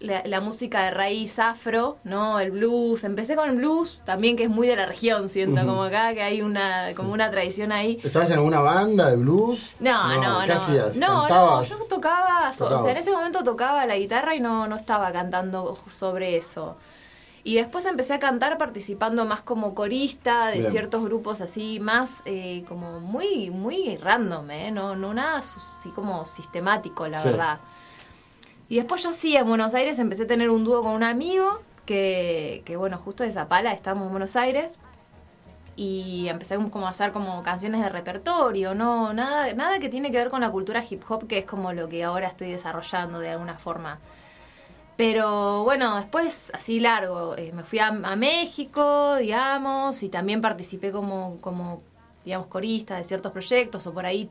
la, la música de raíz afro, ¿no? El blues. Empecé con el blues, también que es muy de la región, siento, como acá que hay una, como una tradición ahí. ¿Estabas en alguna banda de blues? No, no, no. ¿Qué hacías? No, no, yo tocaba, o sea, en ese momento tocaba la guitarra y no, no estaba cantando sobre eso. Y después empecé a cantar participando más como corista de Bien. ciertos grupos así, más eh, como muy, muy random, ¿eh? No, no nada así como sistemático, la Sí. verdad. Y después ya sí, en Buenos Aires empecé a tener un dúo con un amigo que, que bueno, justo de Zapala estamos en Buenos Aires y empecé como a hacer como canciones de repertorio, no nada nada que tiene que ver con la cultura hip hop, que es como lo que ahora estoy desarrollando de alguna forma. Pero bueno, después así largo, eh, me fui a, a México, digamos, y también participé como, como, digamos, corista de ciertos proyectos o por ahí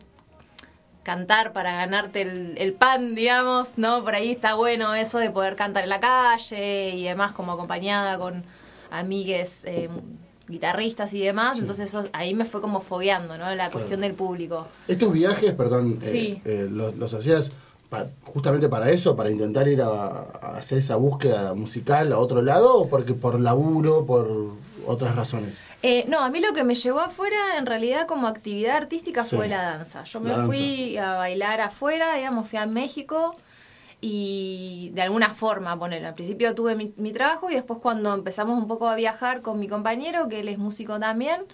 cantar para ganarte el, el pan, digamos, ¿no? Por ahí está bueno eso de poder cantar en la calle y demás como acompañada con amigues eh, guitarristas y demás, entonces eso ahí me fue como fogueando, ¿no? La cuestión del público. Estos viajes, perdón, eh, eh, los, los hacías pa- justamente para eso, para intentar ir a, a hacer esa búsqueda musical a otro lado, o porque por laburo, por otras razones. Eh, no, a mí lo que me llevó afuera en realidad como actividad artística Sí. fue la danza. Yo me danza. fui a bailar afuera, digamos, fui a México y de alguna forma, poner, al principio tuve mi, mi trabajo y después cuando empezamos un poco a viajar con mi compañero, que él es músico también,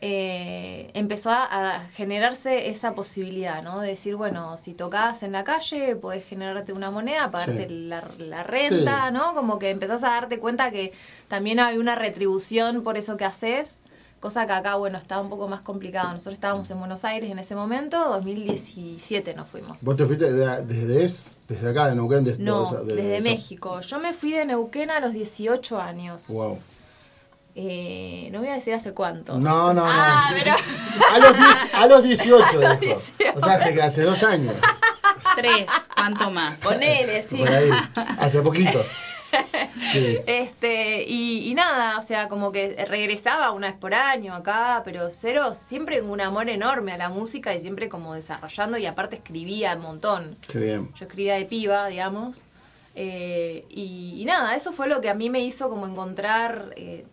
eh, empezó a, a generarse esa posibilidad, ¿no? De decir, bueno, si tocas en la calle, podés generarte una moneda, pagarte Sí. la, la renta, Sí. ¿no? Como que empezás a darte cuenta que también hay una retribución por eso que haces. Cosa que acá, bueno, estaba un poco más complicado. Nosotros estábamos en Buenos Aires en ese momento, 2017 nos fuimos. ¿Vos te fuiste de- desde, es- desde acá, de Neuquén? Desde, No, de- desde México. Yo me fui de Neuquén a los 18 años. Wow. Eh, no voy a decir hace cuántos. No, no, no. Ah, pero... [LAUGHS] A los, 10 a los 18, [LAUGHS] dijo. O sea, hace, hace dos años. Tres, ¿cuánto más? Ponele, sí. Por ahí. Hace poquitos. [LAUGHS] [LAUGHS] Sí. Este, y, y nada, o sea, como que regresaba una vez por año acá, pero cero, siempre con un amor enorme a la música y siempre como desarrollando y aparte escribía un montón. Qué bien. Yo escribía de piba, digamos. Eh, y, y nada, eso fue lo que a mí me hizo como encontrar, eh,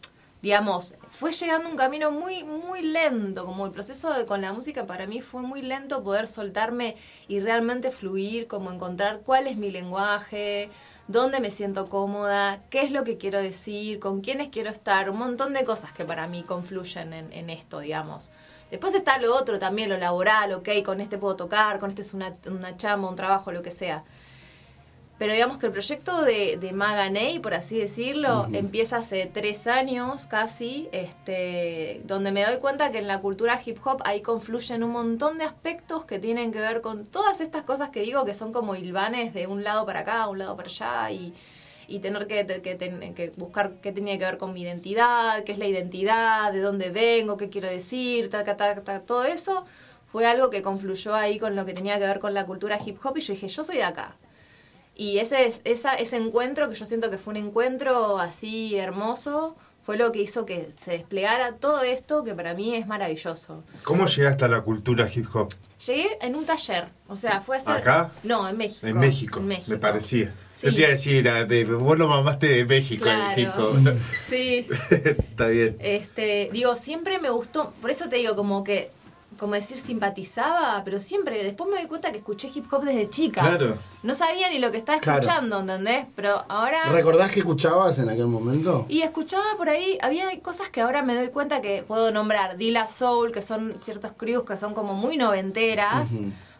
digamos, fue llegando un camino muy, muy lento, como el proceso de, con la música para mí fue muy lento poder soltarme y realmente fluir, como encontrar cuál es mi lenguaje, dónde me siento cómoda, qué es lo que quiero decir, con quiénes quiero estar, un montón de cosas que para mí confluyen en, esto, digamos. Después está lo otro también, lo laboral, ok, con este puedo tocar, con este es una, una chamba, un trabajo, lo que sea. Pero digamos que el proyecto de, de Maganey, por así decirlo, empieza hace tres años casi, este, donde me doy cuenta que en la cultura hip hop ahí confluyen un montón de aspectos que tienen que ver con todas estas cosas que digo que son como hilvanes de un lado para acá, un lado para allá y, y tener que, que, ten- que buscar qué tenía que ver con mi identidad, qué es la identidad, de dónde vengo, qué quiero decir, ta, ta, ta, ta, todo eso fue algo que confluyó ahí con lo que tenía que ver con la cultura hip hop y yo dije, yo soy de acá. Y ese, es- esa, ese encuentro, que yo siento que fue un encuentro así hermoso, fue lo que hizo que se desplegara todo esto, que para mí es maravilloso. ¿Cómo llegaste a la cultura hip hop? Llegué en un taller, o sea, fue a hacer... ¿Acá? No, en México. En México, En México. me parecía. Sí. Yo te iba a decir, de- vos lo mamaste de México, Claro. el hip hop. Sí. [LAUGHS] Está bien. Este, digo, siempre me gustó, por eso te digo, como que, como decir, simpatizaba, pero siempre, después me doy cuenta que escuché hip hop desde chica. Claro. No sabía ni lo que estaba Claro. escuchando, ¿entendés? Pero ahora... ¿Recordás que escuchabas en aquel momento? Y escuchaba por ahí, había cosas que ahora me doy cuenta que puedo nombrar. Dila Soul, que son ciertos crews que son como muy noventeras.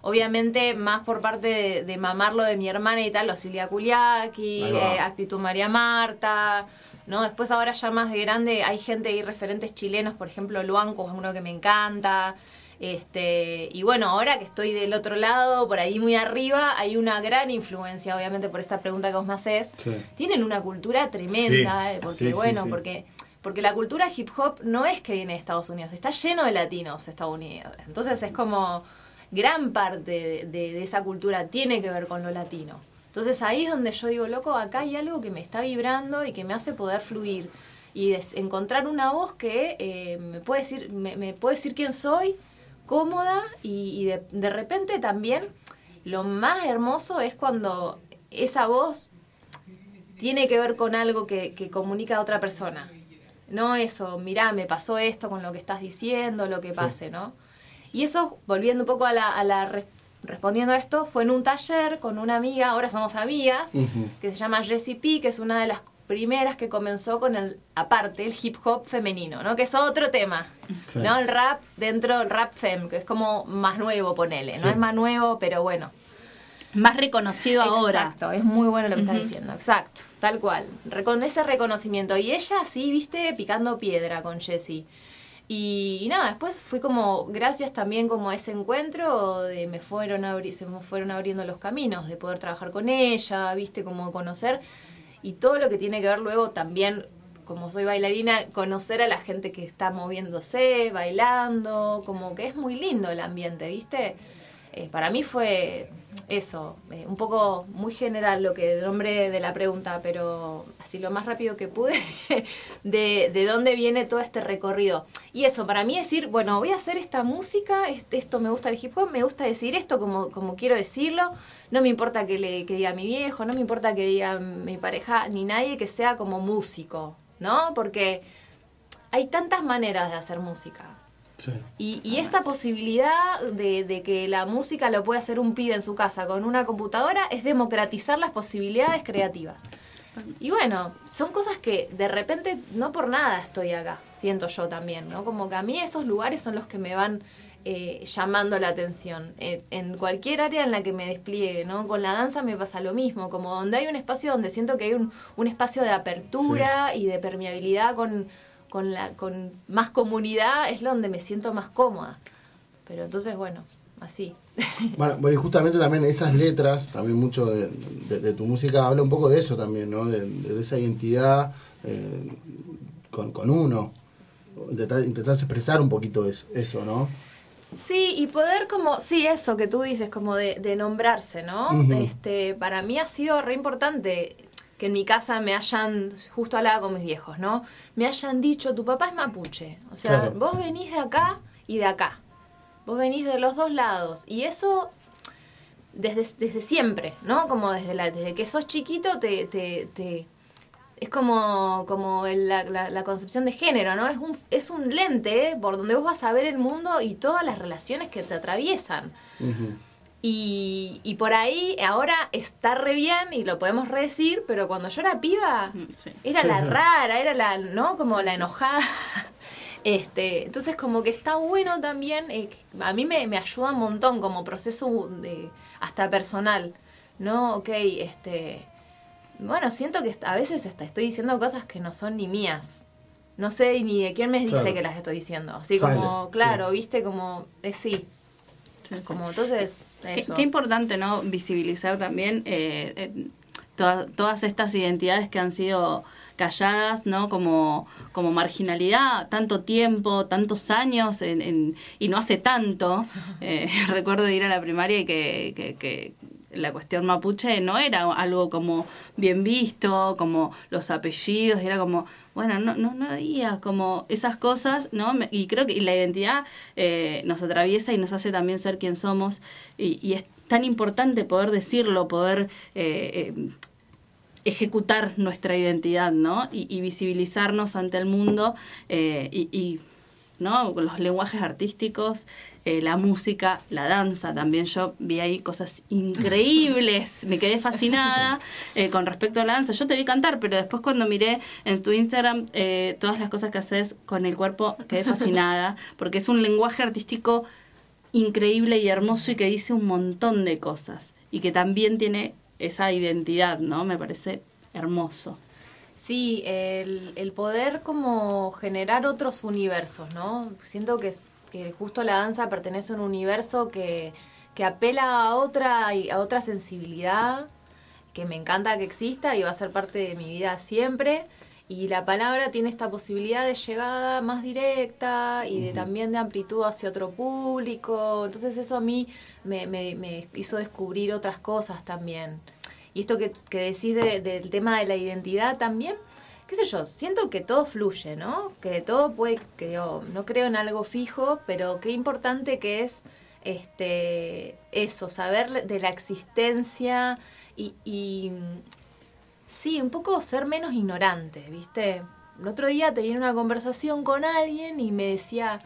Obviamente más por parte de, de mamarlo de mi hermana y tal, los Silvia Kuliaki, eh, Actitud María Marta, ¿no? Después ahora ya más de grande hay gente ahí, referentes chilenos, por ejemplo, Luanco es uno que me encanta. Este, y bueno, ahora que estoy del otro lado, por ahí muy arriba, hay una gran influencia, obviamente, por esta pregunta que vos me haces. Sí. Tienen una cultura tremenda, Sí. eh, porque Sí, bueno, porque porque la cultura hip hop no es que viene de Estados Unidos, está lleno de latinos Estados Unidos. Entonces es como gran parte de, de- de esa cultura tiene que ver con lo latino. Entonces ahí es donde yo digo, loco, acá hay algo que me está vibrando y que me hace poder fluir y encontrar una voz que eh, me puede decir me, me puede decir quién soy, cómoda y, y de, de repente también lo más hermoso es cuando esa voz tiene que ver con algo que, que comunica a otra persona. No eso, mirá, me pasó esto con lo que estás diciendo, lo que Sí. pase, ¿no? Y eso, volviendo un poco a la, a la re- respondiendo a esto, fue en un taller con una amiga, ahora somos amigas, que se llama Jessie P, que es una de las primeras que comenzó con el, aparte, el hip hop femenino, ¿no? Que es otro tema, Sí. ¿no? El rap dentro del rap fem, que es como más nuevo, ponele, no Sí. es más nuevo, pero bueno. Más reconocido ahora. Exacto, es muy bueno lo que estás diciendo, exacto, tal cual. Recon ese reconocimiento. Y ella sí, viste, picando piedra con Jessie. Y, y nada, después fui como, gracias también como a ese encuentro, de me fueron abri se me fueron abriendo los caminos, de poder trabajar con ella, viste, como conocer. Y todo lo que tiene que ver luego también, como soy bailarina, conocer a la gente que está moviéndose, bailando, como que es muy lindo el ambiente, viste. Eh, para mí fue eso, eh, un poco muy general lo que nombre de la pregunta, pero así lo más rápido que pude, [LAUGHS] de, de dónde viene todo este recorrido. Y eso, para mí decir, bueno, voy a hacer esta música, este- esto me gusta el hip hop, me gusta decir esto como, como quiero decirlo, no me importa que, le, que diga mi viejo, no me importa que diga mi pareja, ni nadie que sea como músico, ¿no? Porque hay tantas maneras de hacer música. Y, y esta posibilidad de, de que la música lo pueda hacer un pibe en su casa con una computadora es democratizar las posibilidades creativas. Y bueno, son cosas que de repente no por nada estoy acá, siento yo también, ¿no? Como que a mí esos lugares son los que me van eh, llamando la atención. Eh, en cualquier área en la que me despliegue, ¿no? Con la danza me pasa lo mismo, como donde hay un espacio donde siento que hay un, un espacio de apertura y de permeabilidad con, con, la, con más comunidad, es donde me siento más cómoda. Pero entonces, bueno, así. [LAUGHS] Bueno, bueno, y justamente también esas letras, también mucho de, de- de tu música habla un poco de eso también, ¿no? De, de esa identidad eh, con, con uno. Intentar, intentar expresar un poquito eso, eso, ¿no? Sí, y poder como, sí, eso que tú dices, como de, de nombrarse, ¿no? Este, para mí ha sido re importante que en mi casa me hayan, justo hablaba con mis viejos, ¿no? Me hayan dicho, tu papá es mapuche. O sea, Claro. vos venís de acá y de acá. Vos venís de los dos lados. Y eso desde, desde siempre, ¿no? Como desde, la, desde que sos chiquito te... te, te- es como, como el- la, la- la concepción de género, ¿no? Es un, es un lente por donde vos vas a ver el mundo y todas las relaciones que te atraviesan. Y, y por ahí ahora está re bien y lo podemos redecir, pero cuando yo era piba, era Sí, la sí. rara, era la, ¿no? Como Sí, la enojada. [LAUGHS] Este, entonces como que está bueno también, eh, a mí me, me ayuda un montón como proceso de, hasta personal, ¿no? Ok, este, bueno, siento que a veces hasta estoy diciendo cosas que no son ni mías. No sé ni de quién me dice Claro. que las estoy diciendo. Así Sale, como, claro, viste, como, es sí. Como entonces, Qué, importante, ¿no? Visibilizar también eh, eh, toda- todas estas identidades que han sido calladas, ¿no? Como, como marginalidad, tanto tiempo, tantos años, en- en- y no hace tanto. [LAUGHS] Eh, [LAUGHS] recuerdo ir a la primaria y que, que- que la cuestión mapuche no era algo como bien visto, como los apellidos, era como, bueno, no, no, no digas como esas cosas, ¿no? Y creo que la identidad eh, nos atraviesa y nos hace también ser quien somos, y, y es tan importante poder decirlo, poder eh, eh, ejecutar nuestra identidad, ¿no? Y, y visibilizarnos ante el mundo eh, y, y, ¿no? Con los lenguajes artísticos, eh, la música, la danza también. Yo vi ahí cosas increíbles, me quedé fascinada [LAUGHS] eh, con respecto a la danza. Yo te vi cantar, pero después cuando miré en tu Instagram eh, todas las cosas que haces con el cuerpo, quedé fascinada, [LAUGHS] porque es un lenguaje artístico increíble y hermoso y que dice un montón de cosas y que también tiene esa identidad, ¿no? Me parece hermoso. Sí, el, el poder como generar otros universos, ¿no? Siento que, justo la danza pertenece a un universo que, que apela a otra, a otra sensibilidad, que me encanta que exista y va a ser parte de mi vida siempre. Y la palabra tiene esta posibilidad de llegada más directa y de también de amplitud hacia otro público. Entonces eso a mí me, me- me hizo descubrir otras cosas también. Y esto que, que decís de- del tema de la identidad también, qué sé yo, siento que todo fluye, ¿no? Que todo puede, que digo, no creo en algo fijo, pero qué importante que es este eso, saber de la existencia y, y sí, un poco ser menos ignorante, ¿viste? El otro día tenía una conversación con alguien y me decía,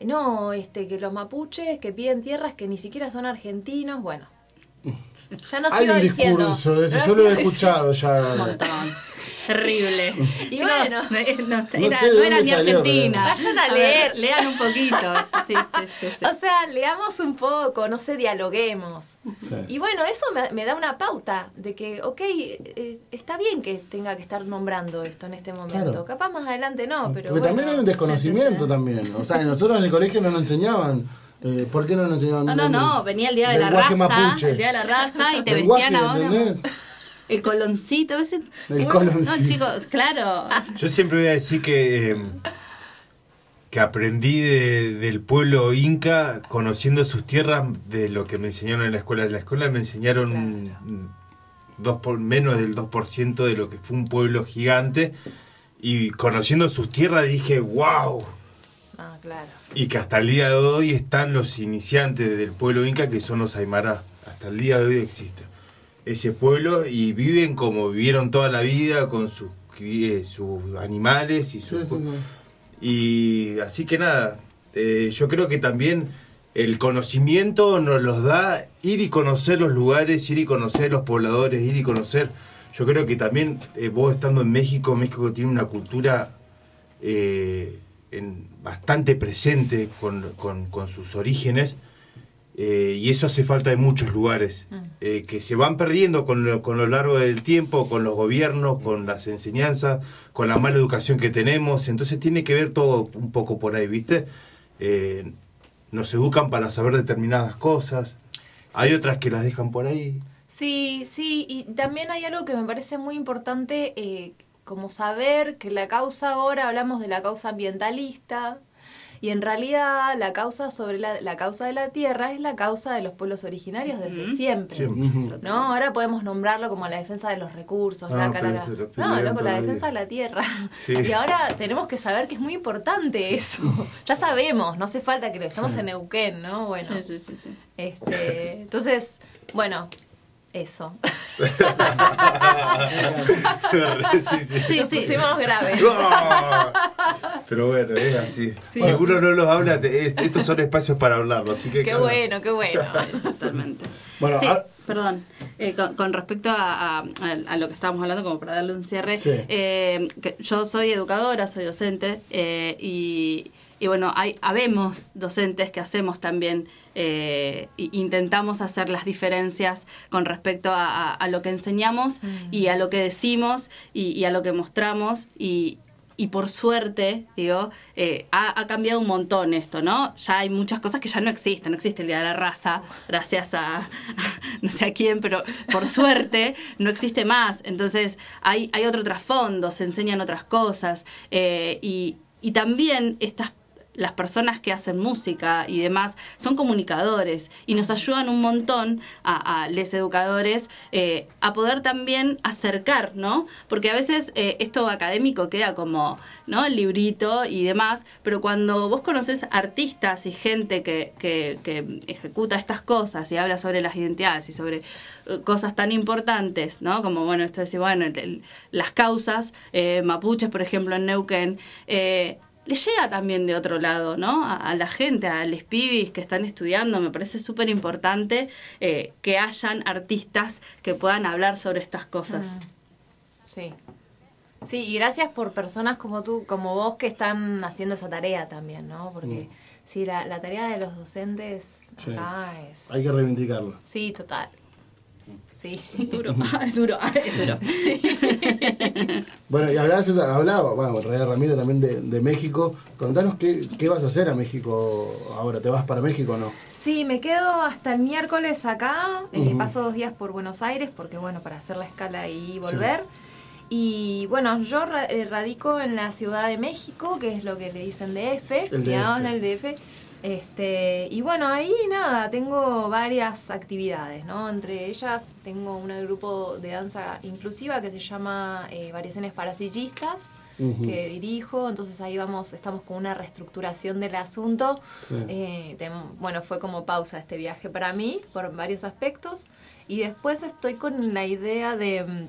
no, este, que los mapuches que piden tierras que ni siquiera son argentinos, bueno. [LAUGHS] Ya no Hay sigo un diciendo. discurso de eso, no yo lo he diciendo. escuchado ya. Un montón. Terrible. [LAUGHS] Y Chicos, bueno. eh, no, No era- sé no era ni salió, Argentina. Vayan a leer. lean un poquito. [LAUGHS] Sí, sí, sí, sí. O sea, leamos un poco, no sé, dialoguemos. Sí. Y bueno, eso me, me da una pauta de que, ok, eh, está bien que tenga que estar nombrando esto en este momento. Claro. Capaz más adelante no, pero Porque bueno. también hay un desconocimiento también. O sea, nosotros en el colegio no nos enseñaban. Eh, ¿Por qué no nos enseñaban? No, no, no, venía el día de la raza, mapuche. el día de la raza y te Lenguaje, vestían ahora. ¿entendés? El coloncito, a veces. El No, coloncito. chicos, claro. Yo siempre voy a decir que, eh, que aprendí de- del pueblo inca conociendo sus tierras de lo que me enseñaron en la escuela. En la escuela me enseñaron mm, dos por, menos del 2% de lo que fue un pueblo gigante. Y conociendo sus tierras dije, wow. Claro. Y que hasta el día de hoy están los iniciantes del pueblo inca que son los Aymara. Hasta el día de hoy existe ese pueblo y viven como vivieron toda la vida con sus, eh, sus animales y sus... Sí, sí, sí. Y así que nada, eh, yo creo que también el conocimiento nos los da ir y conocer los lugares, ir y conocer los pobladores, ir y conocer. Yo creo que también eh, vos estando en México, México tiene una cultura eh, en- bastante presente con, con- con sus orígenes. eh, y eso hace falta en muchos lugares, eh, que se van perdiendo con lo, con lo largo del tiempo, con los gobiernos, con las enseñanzas, con la mala educación que tenemos. Entonces tiene que ver todo un poco por ahí, ¿viste? Eh, nos educan para saber determinadas cosas, hay otras que las dejan por ahí. Sí, sí, y también hay algo que me parece muy importante, eh, como saber que la causa ahora, hablamos de la causa ambientalista, y en realidad la causa sobre la, la causa de la tierra es la causa de los pueblos originarios desde siempre. Siempre. ¿No? Ahora podemos nombrarlo como la defensa de los recursos, Ah, la este lo No, loco, la defensa de la tierra. Sí. Y ahora tenemos que saber que es muy importante eso. [LAUGHS] Ya sabemos, no hace falta que lo estamos Sí. en Neuquén, ¿no? Bueno. Sí, sí, sí, sí. Este, entonces, bueno, eso. [LAUGHS] sí, sí. Sí, Nos sí. pusimos graves. [LAUGHS] Ah, Pero bueno, es así. Si uno no los habla, estos son espacios para hablarlo, así que... Qué claro. bueno, qué bueno. [LAUGHS] Totalmente. Bueno, sí, ah- perdón. Eh, con, con respecto a, a- a lo que estábamos hablando, como para darle un cierre, Sí. eh, que yo soy educadora, soy docente, eh, y, y bueno, hay, habemos docentes que hacemos también, eh, intentamos hacer las diferencias con respecto a, a- a lo que enseñamos y a lo que decimos y, y a lo que mostramos. Y, y por suerte, digo, eh, ha, ha cambiado un montón esto, ¿no? Ya hay muchas cosas que ya no existen. No existe el Día de la Raza, gracias a [LAUGHS] no sé a quién, pero por suerte no existe más. Entonces hay, hay otro trasfondo, se enseñan otras cosas. eh, y, y también estas las personas que hacen música y demás son comunicadores y nos ayudan un montón a, les educadores eh, a poder también acercar, ¿no? Porque a veces eh, esto académico queda como, ¿no? El librito y demás, pero cuando vos conoces artistas y gente que, que, que ejecuta estas cosas y habla sobre las identidades y sobre eh, cosas tan importantes, ¿no? Como, bueno, esto de decir, bueno, el- las causas mapuches, por ejemplo, en Neuquén, le llega también de otro lado, ¿no? A, a la gente, a los pibis que están estudiando, me parece súper importante eh, que hayan artistas que puedan hablar sobre estas cosas. Sí. Sí, y gracias por personas como tú, como vos, que están haciendo esa tarea también, ¿no? Porque sí, la, la tarea de los docentes Sí. acá es... Hay que reivindicarlo. Sí, total. Sí. Duro, [LAUGHS] [LAUGHS] es duro, es [LAUGHS] duro. Bueno, y hablabas, hablaba, bueno, Real Ramiro también de, de México. Contanos qué, qué vas a hacer a México ahora. ¿Te vas para México o no? Sí, me quedo hasta el miércoles acá. eh, paso dos días por Buenos Aires porque, bueno, para hacer la escala y volver. Y bueno, yo ra- eh, radico en la Ciudad de México, que es lo que le dicen DF, El digamos, DF. el DF. Este, y bueno, ahí nada, tengo varias actividades, ¿no? Entre ellas tengo un grupo de danza inclusiva que se llama eh, Variaciones para Sillistas, que dirijo, entonces ahí vamos, estamos con una reestructuración del asunto. Sí. Eh, bueno, fue como pausa este viaje para mí por varios aspectos. Y después estoy con la idea de, mm,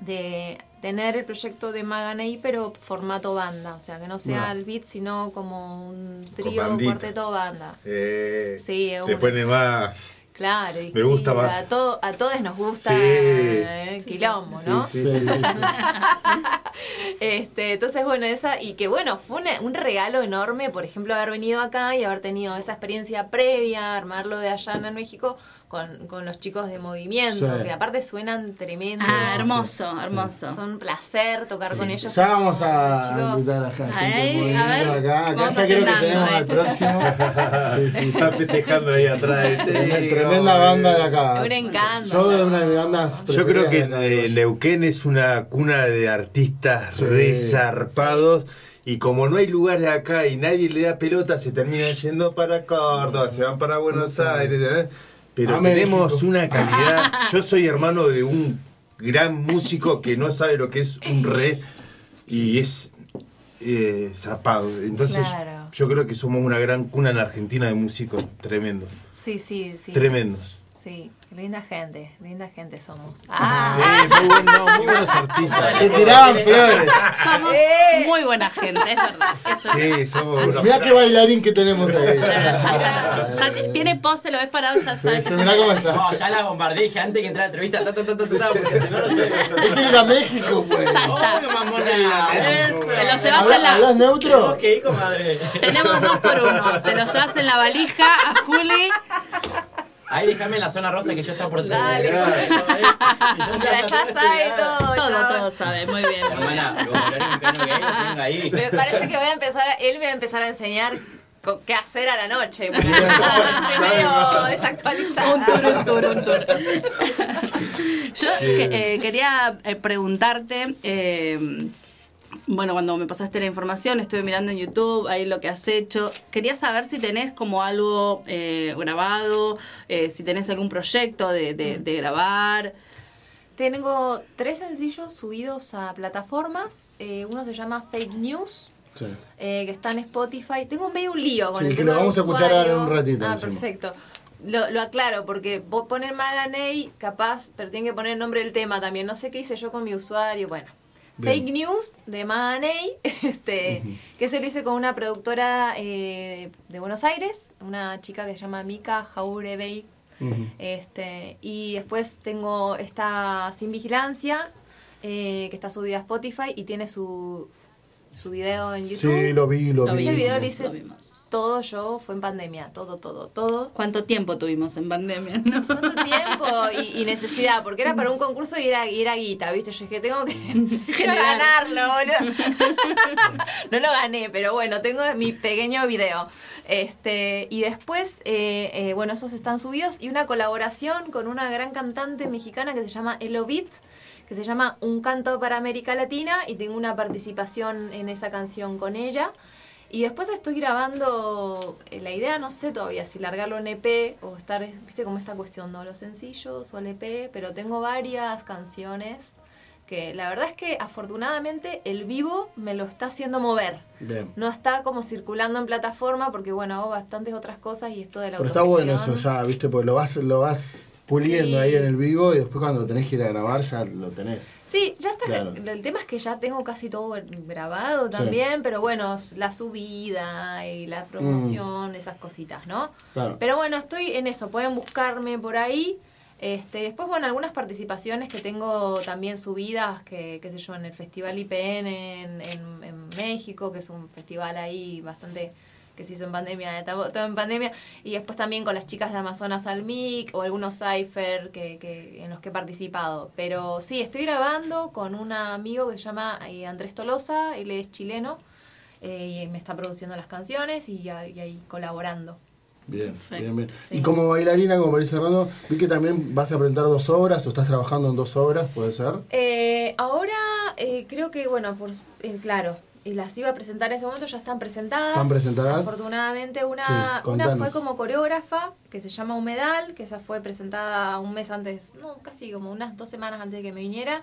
de tener el proyecto de Maganey, pero formato banda. O sea, que no sea el beat, sino como un trío, bandita. cuarteto, banda. Eh, Sí, le una- pone más... Claro, y Me gusta sí, más. A, todo, a todos nos gusta Sí. eh, quilombo, ¿no? Sí, sí, sí, sí, [LAUGHS] este, entonces, bueno, esa, y que bueno, fue una- un regalo enorme, por ejemplo, haber venido acá y haber tenido esa experiencia previa, armarlo de allá en México con, con los chicos de movimiento, Sí. que aparte suenan tremendo. Ah, hermoso, hermoso. Son un placer tocar con ellos. Ya vamos a invitar a gente Ahí, a ver, acá. Acá vamos ya creo que tenemos eh. al próximo. [LAUGHS] Sí, sí, sí. Está festejando ahí atrás. sí, Tremenda banda de acá. Un encanto. Yo de una de bandas Yo creo que eh. Neuquén es una cuna de artistas Sí. resarpados y como no hay lugares acá y nadie le da pelota, se terminan yendo para Córdoba, se van para Buenos Aires, ¿eh? Pero tenemos México. una calidad. [LAUGHS] Yo soy hermano de un gran músico que no sabe lo que es un re y es eh, zarpado. Entonces Claro. yo creo que somos una gran cuna en Argentina de músicos tremendos, Sí, sí, sí. tremendos. Sí, linda gente, linda gente somos. Sí, Ah, muy, buen- no, muy buenos artistas. Se tiraban flores. Somos Eh. muy buena gente, es verdad. Eso Sí, somos unos Mirá qué bailarín que tenemos ahí. ya, ya [LAUGHS] t- tiene pose, lo ves parado, ya Sí, sabes. sí, mirá cómo está. No, ya la bombardeé dije antes que entrara la entrevista, ta, ta, ta, ta, ta, porque si no, no llego. Hay que ir a México, pues. Ya está. ¡Oh, mamona! Eso. Te lo llevas en ¿Hablas, la. hablas neutro? Ir, comadre. Tenemos dos por uno. Te lo llevas en la valija a Juli. Ahí déjame en la zona rosa que yo está por Dale. [LAUGHS] Ya, ya sabe todo. Todo, todo sabe. Muy bien. Hermana, los ahí. Me parece que voy a empezar, a- él me va a empezar a enseñar qué hacer a la noche. porque Estoy medio desactualizada. Un tour, un tour, un tour. [LAUGHS] Yo eh, quería eh, preguntarte, eh, bueno, cuando me pasaste la información, estuve mirando en YouTube, ahí lo que has hecho. Quería saber si tenés como algo eh, grabado, eh, si tenés algún proyecto de, de- de grabar. Tengo tres sencillos subidos a plataformas. Eh, uno se llama Fake News. Sí. eh, que está en Spotify. Tengo medio un lío con Sí, el que tema lo vamos a escuchar ahora en un ratito Ah, encima. perfecto. Lo, lo aclaro porque vos poner Maganey, capaz, pero tienen que poner el nombre del tema también. No sé qué hice yo con mi usuario. Bueno, Bien. Fake News de Maney, [LAUGHS] este, que se lo hice con una productora eh, de Buenos Aires, una chica que se llama Mika Jaurebey. Este, y después tengo esta Sin Vigilancia, eh, que está subida a Spotify y tiene su, su video en YouTube. Sí, lo vi, lo vi. Ese video lo hice Lo. Todo yo, fue en pandemia, todo, todo, todo. ¿Cuánto tiempo tuvimos en pandemia? [LAUGHS] no? ¿Cuánto tiempo y, y necesidad? Porque era para un concurso y era, y era guita, ¿viste? Yo dije, tengo que [LAUGHS] [LAUGHS] quiero ganarlo, boludo. no lo gané, pero bueno, tengo mi pequeño video. Este, y después, eh, eh, bueno, esos están subidos y una colaboración con una gran cantante mexicana que se llama Elobit, que se llama Un canto para América Latina y tengo una participación en esa canción con ella. Y después estoy grabando, eh, la idea no sé todavía si largarlo en EP o estar, viste como esta cuestión, ¿no? Los sencillos o el EP, pero tengo varias canciones que la verdad es que afortunadamente el vivo me lo está haciendo mover. Bien. No está como circulando en plataforma porque bueno, hago bastantes otras cosas y esto de la Pero está bueno eso ya, ¿viste? Porque lo vas, lo vas puliendo Sí. ahí en el vivo y después cuando tenés que ir a grabar ya lo tenés. Sí, ya está. Claro. El tema es que ya tengo casi todo grabado también, pero bueno, la subida y la promoción, esas cositas, ¿no? Claro. Pero bueno, estoy en eso, pueden buscarme por ahí. Este, después, bueno, algunas participaciones que tengo también subidas, que, qué sé yo, en el Festival IPN en, en, en México, que es un festival ahí bastante que se hizo en pandemia, todo todo en pandemia, y después también con las chicas de Amazonas al MIC o algunos cipher que, que, en los que he participado. Pero sí, estoy grabando con un amigo que se llama eh, Andrés Tolosa, él es chileno, eh, y me está produciendo las canciones y, ahí- y ahí colaborando. Bien, bien, bien. Y como bailarina, como para ir cerrando, vi que también vas a presentar dos obras o estás trabajando en dos obras, ¿puede ser? Eh, ahora eh, creo que, bueno, por, eh, claro, y las iba a presentar en ese momento, ya están presentadas. ¿Están presentadas? Afortunadamente, una, Sí, una fue como coreógrafa, que se llama Humedal, que esa fue presentada un mes antes, no, casi como unas dos semanas antes de que me viniera,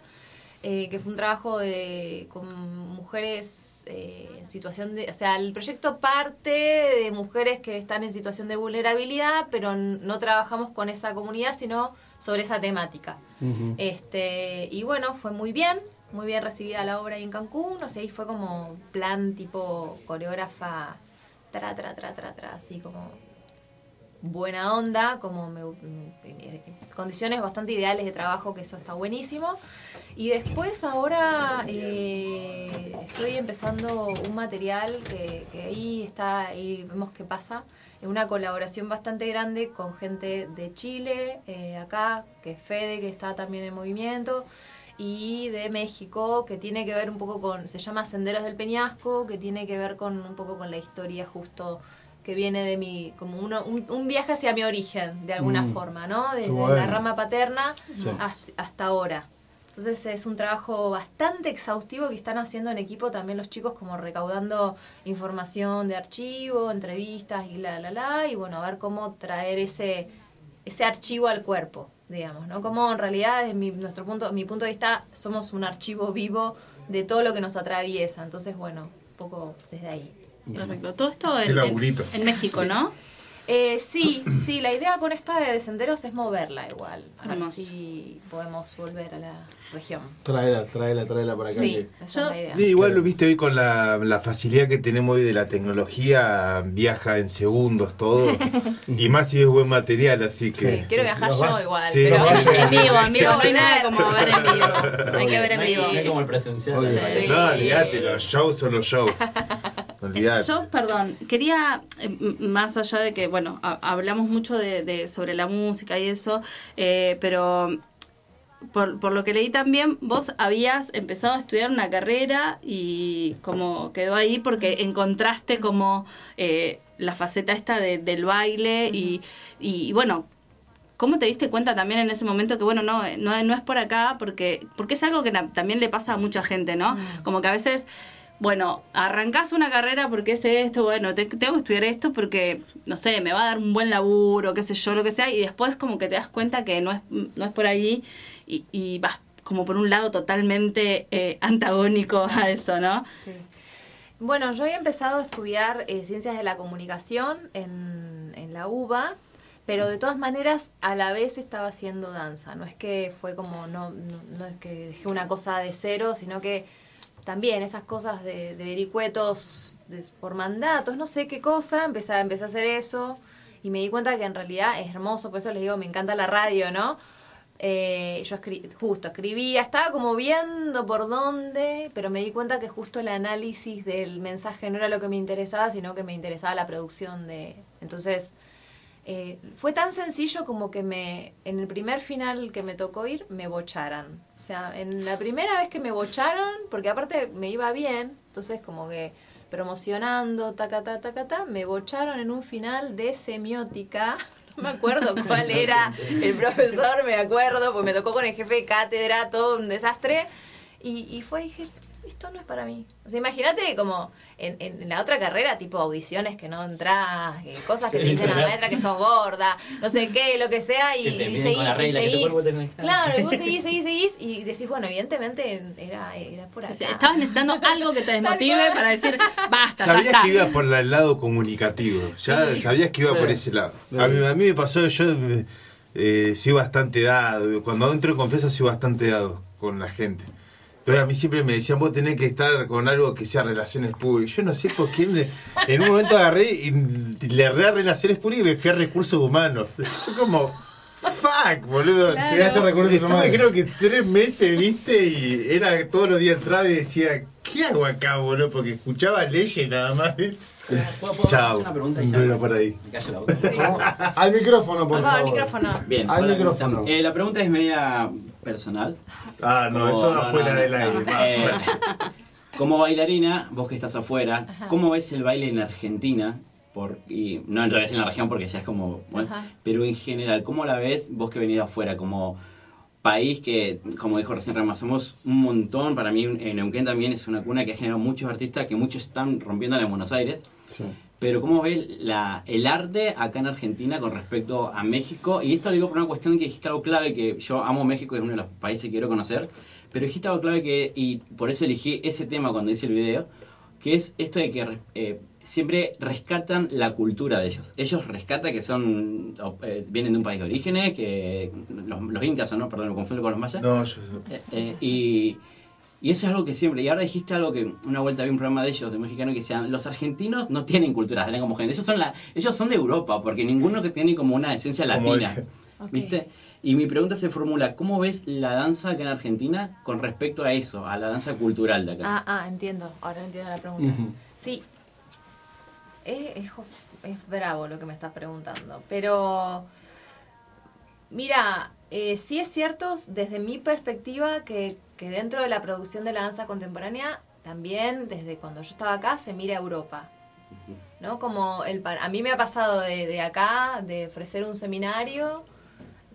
eh, que fue un trabajo de, con mujeres eh, en situación de, o sea, el proyecto parte de mujeres que están en situación de vulnerabilidad, pero no trabajamos con esa comunidad, sino sobre esa temática. Este, y bueno, fue muy bien, muy bien recibida la obra ahí en Cancún, o sea, ahí fue como plan tipo coreógrafa, tra, tra, tra, tra, tra, así como buena onda, como me- eh, condiciones bastante ideales de trabajo, que eso está buenísimo. Y después ahora eh, estoy empezando un material que, ahí está, ahí vemos qué pasa, una colaboración bastante grande con gente de Chile, eh, acá, que es Fede, que está también en movimiento, y de México, que tiene que ver un poco con, se llama Senderos del Peñasco, que tiene que ver con un poco con la historia justo que viene de mi, como uno, un, un viaje hacia mi origen, de alguna Mm. forma, ¿no? Desde bueno. la rama paterna Sí. hasta, hasta ahora. Entonces es un trabajo bastante exhaustivo que están haciendo en equipo también los chicos, como recaudando información de archivo, entrevistas y la, la, la, y bueno, a ver cómo traer ese, ese archivo al cuerpo, digamos, ¿no? Como en realidad, desde mi, nuestro punto, mi punto de vista, somos un archivo vivo de todo lo que nos atraviesa. Entonces, bueno, un poco desde ahí. Perfecto. Todo esto en México, ¿no? Eh, sí, sí, la idea con esta de senderos es moverla igual, a ver Hermoso. si podemos volver a la región. Tráela, tráela, tráela para acá. Sí, que- esa es la idea. Sí, igual lo viste hoy con la, la facilidad que tenemos hoy de la tecnología, viaja en segundos todo. [LAUGHS] y más si es buen material, así que. Quiero viajar yo vas- igual, sí, pero En vivo, en vivo. No hay [LAUGHS] nada como ver en vivo. Hay que ver en No hay- vivo. no hay como el presencial. Sí. No, olvídate, los shows son los shows. [LAUGHS] Olvídate. Yo, perdón, quería, eh, más allá de que, bueno, ha- hablamos mucho de, de- sobre la música y eso, eh, pero por, por lo que leí también, vos habías empezado a estudiar una carrera y como quedó ahí porque encontraste como eh, la faceta esta de- del baile y, y, bueno, ¿Cómo te diste cuenta también en ese momento que, bueno, no, no, no es por acá? Porque, porque es algo que también le pasa a mucha gente, ¿no? Como que a veces, bueno, arrancás una carrera porque es esto, bueno, te- tengo que estudiar esto porque, no sé, me va a dar un buen laburo, qué sé yo, lo que sea, y después como que te das cuenta que no es, no es por ahí y, y vas como por un lado totalmente eh, antagónico a eso, ¿no? Sí. Bueno, yo había empezado a estudiar eh, ciencias de la comunicación en, en la UBA, pero de todas maneras a la vez estaba haciendo danza. No es que fue como, no, no, no es que dejé una cosa de cero, sino que también esas cosas de, de vericuetos de- por mandatos, no sé qué cosa, empecé, empecé a hacer eso y me di cuenta que en realidad es hermoso, por eso les digo, me encanta la radio, ¿no? Eh, yo escri- justo escribía, estaba como viendo por dónde, pero me di cuenta que justo el análisis del mensaje no era lo que me interesaba, sino que me interesaba la producción de... Entonces, eh, fue tan sencillo como que me en el primer final que me tocó ir me bocharan. O sea, en la primera vez que me bocharon, porque aparte me iba bien, entonces como que promocionando, taca, ta, taca, ta, me bocharon en un final de semiótica. [LAUGHS] No me acuerdo cuál [LAUGHS] era el profesor, me acuerdo, porque me tocó con el jefe de cátedra, todo un desastre. Y, y fue, dije, esto no es para mí. O sea, imagínate como en, en- la otra carrera, tipo audiciones que no entras, eh, cosas que te dicen la maestra que sos gorda, no sé qué, lo que sea, y, Que te y vienen seguís, con la y regla que tu seguís. cuerpo Claro, y vos [LAUGHS] seguís, seguís, seguís, y decís, bueno, evidentemente era, era por acá. sí, Estabas necesitando algo que te desmotive para decir, basta, ya Sabías está. que iba por el lado comunicativo, ya Sí. sabías que iba Sí. por ese lado. Sí. A mí, a mí me pasó, yo eh, soy bastante dado, cuando entro en confianza soy bastante dado con la gente. Entonces a mí siempre me decían, vos tenés que estar con algo que sea relaciones públicas. Yo no sé por qué, me- en un momento agarré y le erré a relaciones públicas y me fui a recursos humanos. [LAUGHS] Fue como, fuck, boludo. Claro. Recursos humanos. creo que tres meses, viste, y era todos los días entraba y decía, ¿qué hago acá, boludo? Porque escuchaba leyes nada más. ¿viste? ¿Puedo, puedo Chao. hacer una pregunta y ya? Bueno, por ahí. Me callo la boca. Al micrófono, por favor, el micrófono. Bien, Al micrófono. Eh, la pregunta es media personal. Ah, no, Como- eso no, afuera no, del no, aire. no. va, Eh, como bailarina, vos que estás afuera, Ajá. ¿cómo ves el baile en Argentina? Por, y no en realidad en la región porque ya es como... bueno, pero en general, ¿cómo la ves vos que venís de afuera? Como país que, como dijo recién Rama, somos un montón. Para mí, en Neuquén también es una cuna que ha generado muchos artistas que muchos están rompiéndola en Buenos Aires. Sí. Pero ¿cómo ves la, el arte acá en Argentina con respecto a México? Y esto lo digo por una cuestión que dijiste algo clave, que yo amo México, es uno de los países que quiero conocer, pero dijiste algo clave que, y por eso elegí ese tema cuando hice el video, que es esto de que eh, siempre rescatan la cultura de ellos. Ellos rescatan que son, eh, vienen de un país de orígenes, que los, los incas, ¿o ¿no? Perdón, lo confundo con los mayas. No, yo. Eh, eh, y, y eso es algo que siempre. Y ahora dijiste algo que una vuelta vi un programa de ellos, de mexicano, que decían: los argentinos no tienen cultura, tienen como gente. Ellos son, la, ellos son de Europa, porque ninguno que tiene como una esencia Como latina. ¿Viste? Y mi pregunta se formula: ¿cómo ves la danza acá en Argentina con respecto a eso, a la danza cultural de acá? Ah, ah, entiendo. Ahora entiendo la pregunta. Sí. Es, es, es bravo lo que me estás preguntando. Pero. Mira, eh, sí es cierto, desde mi perspectiva, que, que dentro de la producción de la danza contemporánea, también desde cuando yo estaba acá, se mira a Europa. ¿No? Como el, a mí me ha pasado de, de acá, de ofrecer un seminario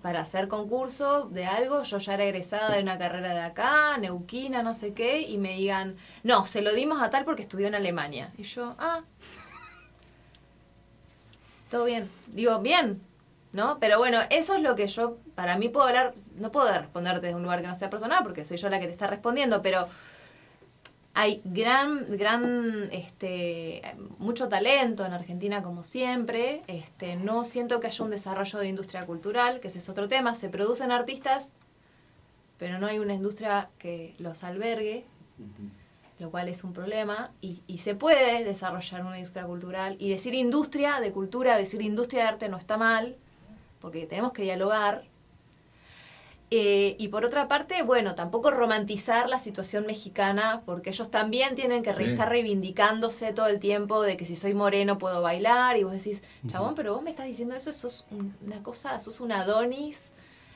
para hacer concurso de algo, yo ya era egresada de una carrera de acá, neuquina, no sé qué, y me digan, no, se lo dimos a tal porque estudió en Alemania. Y yo, ah, [LAUGHS] todo bien. Digo, bien, ¿no? Pero bueno, eso es lo que yo, para mí puedo hablar, no puedo responderte desde un lugar que no sea personal, porque soy yo la que te está respondiendo, pero hay gran, gran, este, mucho talento en Argentina como siempre. Este, no siento que haya un desarrollo de industria cultural, que ese es otro tema. Se producen artistas, pero no hay una industria que los albergue, lo cual es un problema. Y, y se puede desarrollar una industria cultural. Y decir industria de cultura, decir industria de arte no está mal, porque tenemos que dialogar. Eh, y por otra parte, bueno, tampoco romantizar la situación mexicana, porque ellos también tienen que Sí. estar reivindicándose todo el tiempo de que si soy moreno puedo bailar, y vos decís, chabón, pero vos me estás diciendo eso, sos un- una cosa, sos un Adonis,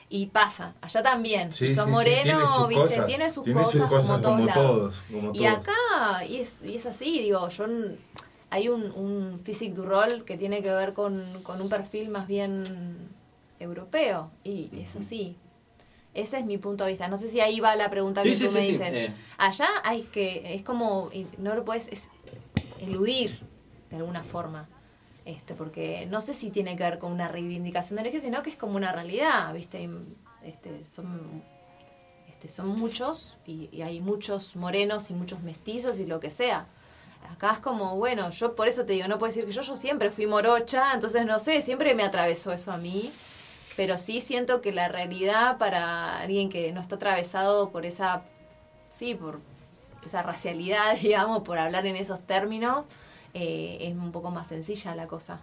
y pasa, allá también, Sí, si sos sí, moreno, tiene viste, cosas, tiene sus tiene sus cosas, como todos como lados. todos, como y todos. acá, y es, y es así, digo, yo hay un, un physique du rol que tiene que ver con, con un perfil más bien europeo, y es así. Ese es mi punto de vista. No sé si ahí va la pregunta Sí, que sí, tú sí, me dices. eh. Allá hay que, es como, no lo puedes es eludir de alguna forma. Este, porque no sé si tiene que ver con una reivindicación de origen, sino que es como una realidad, ¿viste? Este, son, este, son muchos y, y hay muchos morenos y muchos mestizos y lo que sea. Acá es como, bueno, yo por eso te digo, no puedo decir que yo, yo siempre fui morocha, entonces no sé, siempre me atravesó eso a mí pero sí siento que la realidad para alguien que no está atravesado por esa, sí, por esa racialidad, [LAUGHS] digamos, por hablar en esos términos, eh, es un poco más sencilla la cosa.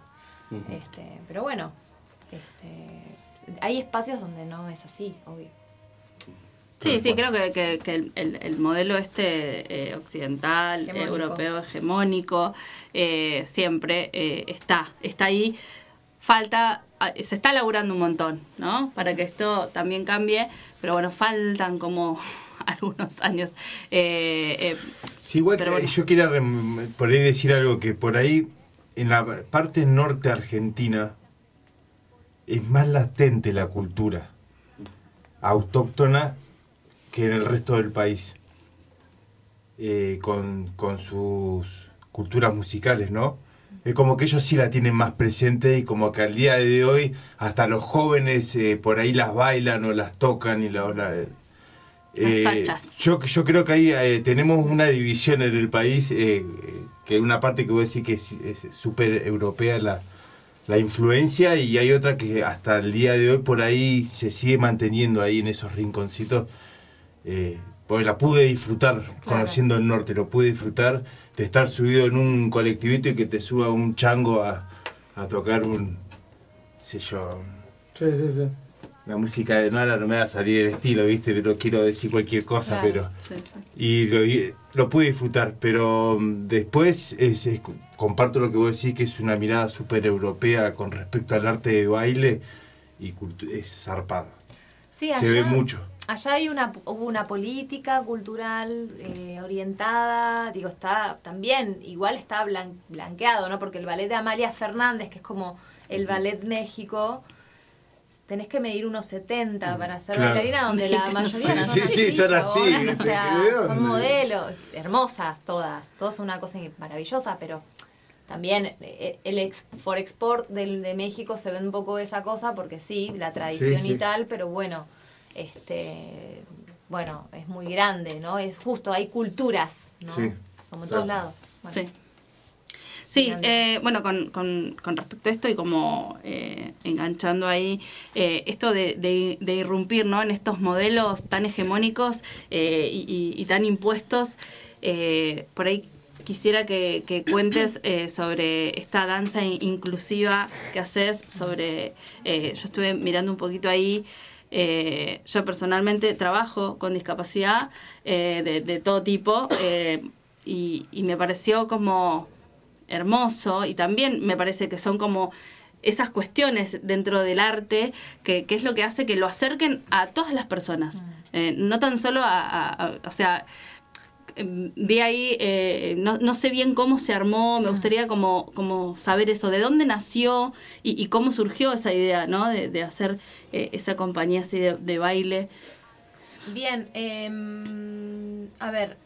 este, pero bueno, este, hay espacios donde no es así, obvio. Sí, sí, creo que, que- que el, el- el modelo este eh, occidental, Hegemónico. europeo, hegemónico, eh, siempre eh, está, está ahí. Falta, ah, se está laburando un montón, ¿no? Para que esto también cambie, pero bueno, faltan como [LAUGHS] algunos años. Eh, eh, Sí, igual Pero eh, bueno. yo quería por ahí decir algo que por ahí en la parte norte argentina es más latente la cultura autóctona que en el resto del país eh, con, con sus culturas musicales, ¿no? Es como que ellos sí la tienen más presente y como que al día de hoy hasta los jóvenes eh, por ahí las bailan o las tocan y la... la- eh, sachas. yo, yo creo que ahí eh, tenemos una división en el país, eh, que una parte que voy a decir que es es súper europea la, la influencia y hay otra que hasta el día de hoy por ahí se sigue manteniendo ahí en esos rinconcitos. Eh, porque la pude disfrutar conociendo el norte, lo pude disfrutar de estar subido en un colectivito y que te suba un chango a, a tocar un, sé yo, Sí, sí, sí. la música de Nara no me va a salir el estilo, ¿viste? Pero quiero decir cualquier cosa, pero... sí, sí. Y lo, y lo pude disfrutar, pero mm, después es- es- comparto lo que vos decís, que es una mirada súper europea con respecto al arte de baile y es zarpado. Sí, Se ve mucho. Allá hay una, hubo una política cultural eh, orientada, digo, está también, igual está blan- blanqueado, ¿no? Porque el ballet de Amalia Fernández, que es como el ballet México, tenés que medir unos 70 para ser Claro. bailarina, donde la [LAUGHS] mayoría Sí, son sí, así, sí, son así, chabonas, ¿viste? o sea, son modelos, hermosas todas, todas son una cosa maravillosa, pero también eh, el ex, for export del, de México se ve un poco esa cosa porque sí, la tradición Sí, sí. y tal, pero bueno, este bueno, es muy grande, ¿no? Es justo, hay culturas, ¿no? Sí. Como en Claro. todos lados. Bueno. Sí. Sí, eh, bueno, con, con- con respecto a esto y como eh, enganchando ahí, eh, esto de, de- de irrumpir ¿no? en estos modelos tan hegemónicos eh, y, y- y tan impuestos, eh, por ahí quisiera que, que cuentes eh, sobre esta danza in- inclusiva que haces, sobre, eh, yo estuve mirando un poquito ahí, eh, yo personalmente trabajo con discapacidad eh, de, de todo tipo eh, y, y me pareció como hermoso y también me parece que son como esas cuestiones dentro del arte que, que es lo que hace que lo acerquen a todas las personas, Eh, no tan solo a, a- a- o sea, vi ahí, eh, no, no sé bien cómo se armó, me gustaría como, como saber eso, de dónde nació y, y cómo surgió esa idea, ¿no? De, de hacer eh, esa compañía así de, de baile. Bien, em, a ver,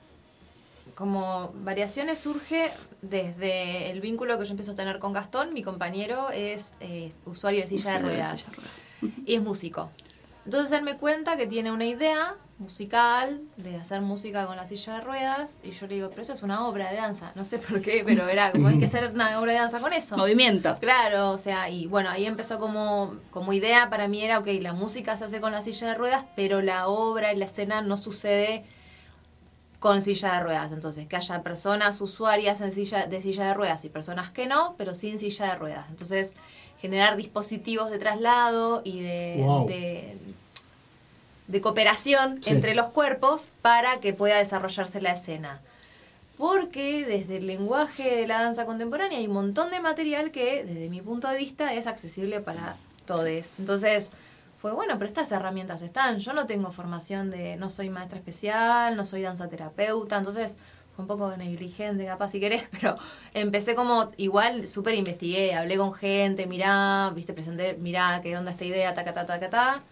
como variaciones surge desde el vínculo que yo empiezo a tener con Gastón, mi compañero es eh, usuario de silla de Usuario de ruedas silla de ruedas. y es músico. Entonces él me cuenta que tiene una idea musical de hacer música con la silla de ruedas y yo le digo, pero eso es una obra de danza. No sé por qué, pero era como hay que hacer una obra de danza con eso. Movimiento. Claro, o sea, y bueno, ahí empezó como, como idea para mí era, ok, la música se hace con la silla de ruedas, pero la obra y la escena no sucede con silla de ruedas. Entonces, que haya personas usuarias en silla, de silla de ruedas y personas que no, pero sin silla de ruedas. Entonces, generar dispositivos de traslado y de, Wow. de, de cooperación Sí. entre los cuerpos para que pueda desarrollarse la escena. Porque desde el lenguaje de la danza contemporánea hay un montón de material que, desde mi punto de vista, es accesible para todos. Entonces, fue bueno, pero estas herramientas están. Yo no tengo formación de, no soy maestra especial, no soy danza terapeuta, entonces un poco negligente, capaz si querés, [LAUGHS] pero empecé como, igual súper investigué, hablé con gente, mirá, viste, presenté, mirá, qué onda esta idea, ta, ta, ta, ta, ta,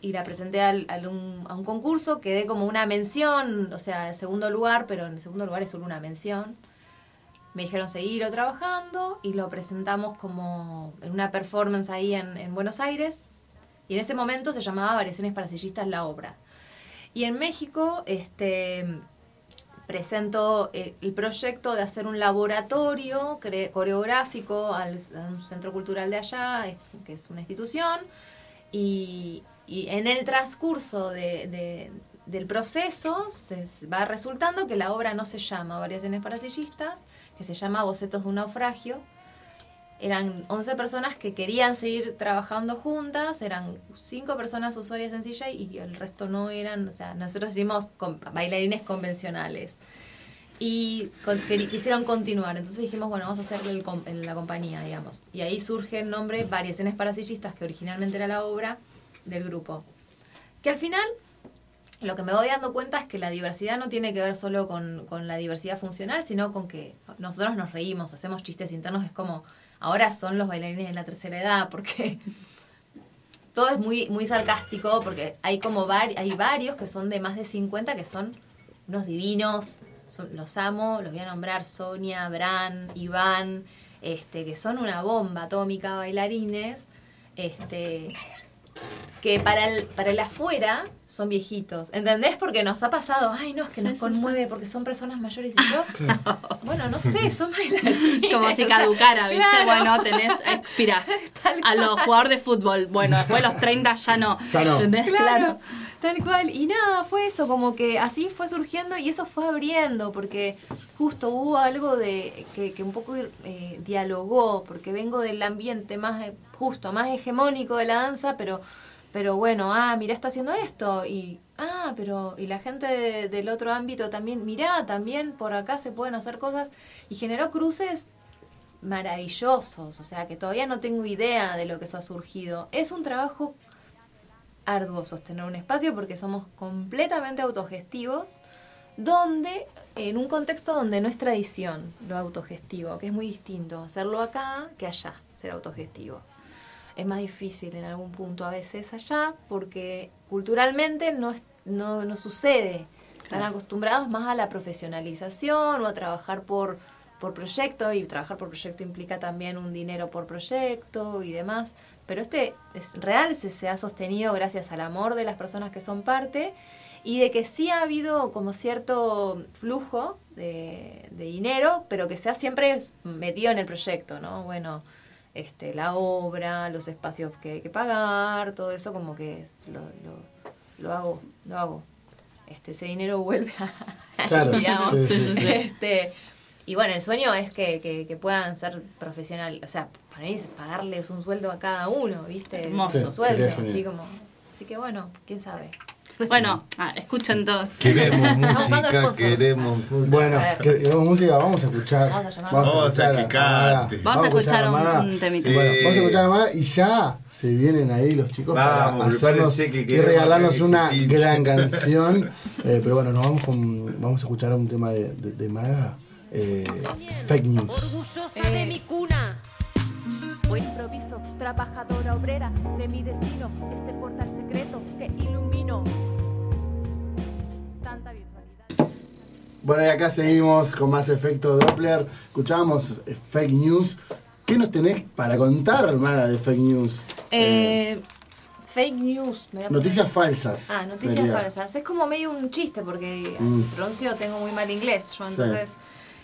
y la presenté al, al un- a un concurso, quedé como una mención, o sea, el segundo lugar, pero en segundo lugar es solo una mención. Me dijeron seguirlo trabajando y lo presentamos como en una performance ahí en, en Buenos Aires. Y en ese momento se llamaba Variaciones para sillistas la obra. Y en México, este presento el proyecto de hacer un laboratorio coreográfico al, a un centro cultural de allá, eh, que es una institución, y, en el transcurso de, de- del proceso se va resultando que la obra no se llama Variaciones para sillistas, que se llama Bocetos de un naufragio. Eran 11 personas que querían seguir trabajando juntas, eran 5 personas usuarias en CJ y el resto no eran, o sea, nosotros hicimos bailarines convencionales. Y queri- quisieron continuar, entonces dijimos, bueno, vamos a hacerle el en la compañía, digamos. Y ahí surge el nombre Variaciones para sillistas, que originalmente era la obra del grupo. Que al final lo que me voy dando cuenta es que la diversidad no tiene que ver solo con, con la diversidad funcional, sino con que nosotros nos reímos, hacemos chistes internos, es como, ahora son los bailarines de la tercera edad, porque [LAUGHS] todo es muy, muy sarcástico, porque hay como var- hay varios que son de más de 50 que son unos divinos, son- los amo, los voy a nombrar, Sonia, Bran, Iván, este, que son una bomba atómica bailarines, este, que para el, para el afuera son viejitos. ¿Entendés? Porque nos ha pasado, ay, no, es que Sí, nos sí, conmueve porque son personas mayores y [LAUGHS] yo. Bueno, no sé, son bailarines. Como si caducara, ¿viste? claro. Bueno, tenés, expirás. [LAUGHS] A los jugadores de fútbol. Bueno, después de los 30 ya no. Ya no. ¿Entendés? Claro, tal cual. Y nada, fue eso, como que así fue surgiendo y eso fue abriendo, porque justo hubo algo de que, que un poco eh, dialogó, porque vengo del ambiente más, eh, justo, más hegemónico de la danza, pero, pero bueno, ah, mirá, está haciendo esto, y ah, pero, y la gente de- del otro ámbito también, mirá, también por acá se pueden hacer cosas, y generó cruces maravillosos, o sea que todavía no tengo idea de lo que eso ha surgido. Es un trabajo arduo sostener un espacio porque somos completamente autogestivos, donde, en un contexto donde no es tradición lo autogestivo, que es muy distinto hacerlo acá que allá, ser autogestivo. Es más difícil en algún punto a veces allá porque culturalmente no, no, no sucede. Están acostumbrados más a la profesionalización o a trabajar por, por proyecto y trabajar por proyecto implica también un dinero por proyecto y demás. Pero este es real, se, se ha sostenido gracias al amor de las personas que son parte y de que sí ha habido como cierto flujo de, de dinero, pero que se ha siempre metido en el proyecto, ¿no? Bueno, este, la obra, los espacios que hay que pagar, todo eso como que es- lo, lo, lo hago, lo hago. Este, ese dinero vuelve a, [LAUGHS] Claro, digamos. sí, sí, sí. Este, y bueno, el sueño es que, que, que puedan ser profesionales, o sea, pagarles un sueldo a cada uno, ¿viste? Hermoso. Un Sí, sueldo, así como... Así que bueno, quién sabe. [LAUGHS] Bueno, ah, escuchen todos. Queremos música, queremos música. Bueno, A queremos música, vamos a escuchar. Vamos a llamar. Vamos a escuchar que cante. Vamos a escuchar un- Maga. un temita. Sí. Bueno, vamos a escuchar a Maga y ya se vienen ahí los chicos Vamos, para hacernos que y regalarnos una pinche. gran [LAUGHS] canción. Eh, pero bueno, nos vamos con, vamos a escuchar un tema de, de, de Maga. eh, fake news. Orgullosa de mi cuna. Hoy improviso, trabajadora obrera de mi destino, este portal secreto que ilumino. Tanta virtualidad. Bueno, y acá seguimos con más efecto Doppler. Escuchábamos eh, fake news. ¿Qué nos tenés para contar, Maga, de fake news? Eh, fake news. me voy a poner- Noticias falsas. Ah, noticias sería. falsas. Es como medio un chiste porque Mm. pronuncio tengo muy mal inglés yo, Sí. entonces...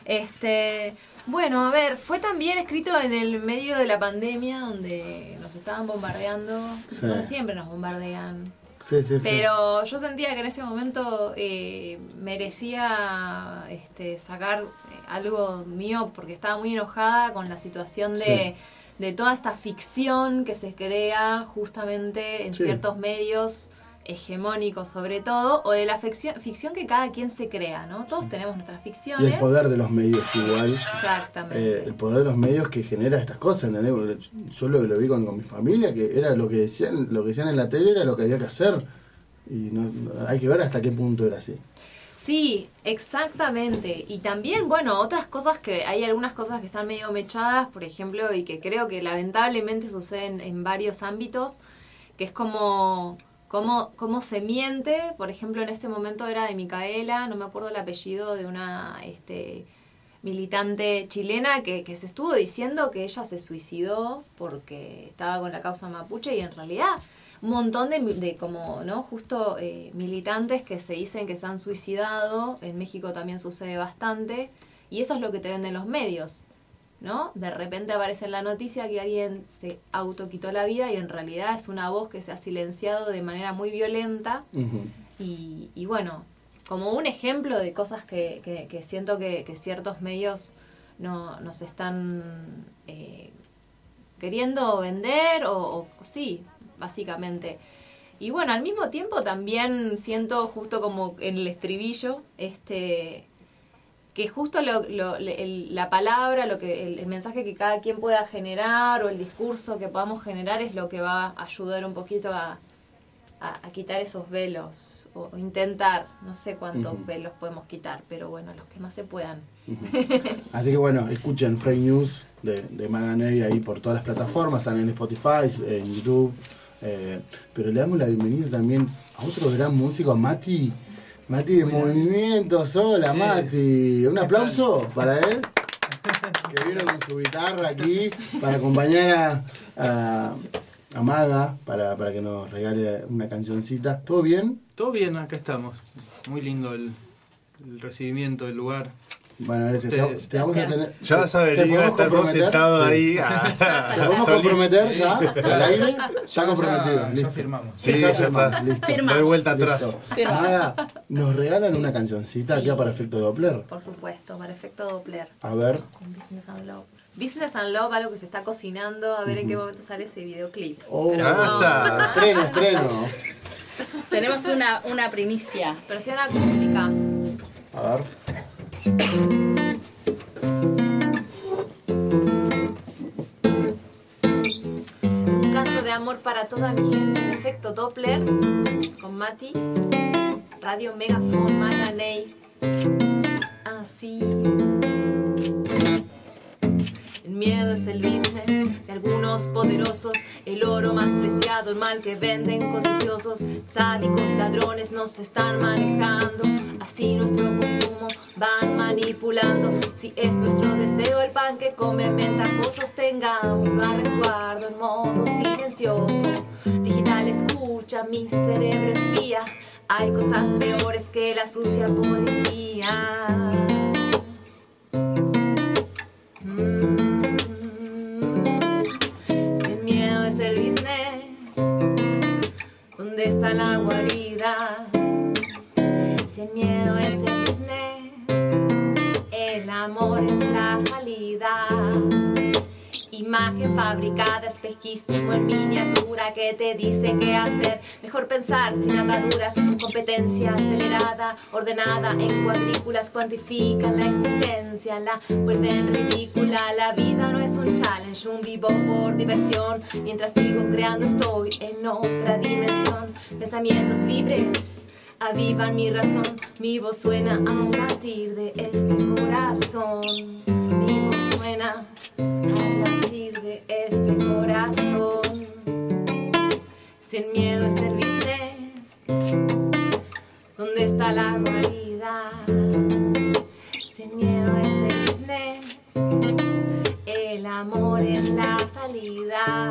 Este, bueno, a ver, fue también escrito en el medio de la pandemia donde nos estaban bombardeando. Sí. Bueno, siempre nos bombardean. Sí, sí, sí. Pero yo sentía que en ese momento eh, merecía este, sacar eh, algo mío porque estaba muy enojada con la situación de, de toda esta ficción que se crea justamente en ciertos medios hegemónicos sobre todo, o de la ficción, ficción que cada quien se crea, ¿no? Todos tenemos nuestras Y ficciones. el poder de los medios igual. Exactamente. Eh, el poder de los medios que genera estas cosas, ¿entendés? Yo lo, lo vi con, con mi familia, que era lo que decían, lo que decían en la tele era lo que había que hacer. Y no- hay que ver hasta qué punto era así. Sí, exactamente. Y también, bueno, otras cosas que hay algunas cosas que están medio mechadas, por ejemplo, y que creo que lamentablemente suceden en varios ámbitos, que es como cómo, cómo se miente. Por ejemplo, en este momento era de Micaela, no me acuerdo el apellido de una este, militante chilena que, que se estuvo diciendo que ella se suicidó porque estaba con la causa mapuche y en realidad un montón de, de como, ¿no? Justo eh, militantes que se dicen que se han suicidado, en México también sucede bastante, y eso es lo que te venden los medios, ¿no? De repente aparece en la noticia que alguien se autoquitó la vida y en realidad es una voz que se ha silenciado de manera muy violenta. Y, y bueno, como un ejemplo de cosas que, que- que siento que, que ciertos medios no, nos están eh, queriendo vender o, o- sí, básicamente. Y bueno, al mismo tiempo también siento justo como en el estribillo, este que justo lo- lo- el- la palabra, lo que el, el mensaje que cada quien pueda generar o el discurso que podamos generar es lo que va a ayudar un poquito a, a- a quitar esos velos o, o intentar, no sé cuántos velos podemos quitar, pero bueno, los que más se puedan. Así que bueno, escuchen Fake News de, de Maganey ahí por todas las plataformas, están en Spotify, en YouTube. eh, pero le damos la bienvenida también a otro gran músico, a Mati. Mati de Movimientos, hola Mati. Un aplauso para él, que vino con su guitarra aquí para acompañar a, a, a Maga, para, para que nos regale una cancioncita. ¿Todo bien? Todo bien, acá estamos. Muy lindo el, el recibimiento del lugar. Bueno, gracias. Te, te vamos a tener. Ya vas a ¿Te venir a podemos estar vos comprometer? sentado Sí. ahí. ah, [LAUGHS] ¿Te podemos comprometer ya? ¿Al aire? Ya comprometido. ya listo. firmamos. Sí, ya firmamos, está. Listo. Firmamos. No vuelta atrás. Maga, ¿nos regalan una cancioncita Sí. acá para efecto Doppler? Por supuesto, para efecto Doppler. A ver. Con Business and Love. Business and Love, algo que se está cocinando, a ver en qué momento sale ese videoclip. Oh, Pero Ah, estreno, estreno. [LAUGHS] Tenemos una, una primicia. versión acústica. A ver. Un canto de amor para toda mi gente en efecto Doppler con Mati. Radio Megafon Maganey. Así. El miedo es el business de algunos poderosos, el oro más preciado, el mal que venden codiciosos, sádicos, ladrones nos están manejando, así nuestro consumo van manipulando. Si es nuestro deseo el pan que comen ventajosos, tengamos a resguardo en modo silencioso. Digital escucha, mi cerebro espía, hay cosas peores que la sucia policía. Imagen fabricada, espejismo en miniatura que te dice qué hacer. Mejor pensar sin ataduras, competencia acelerada, ordenada en cuadrículas, cuantifican la existencia, la vuelven ridícula. La vida no es un challenge, un vivo por diversión. Mientras sigo creando, estoy en otra dimensión. Pensamientos libres avivan mi razón. Mi voz suena al latir de este corazón. Suena al latir de este corazón. Si el miedo es el business, ¿dónde está la guarida? Si el miedo es el business, el amor es la salida.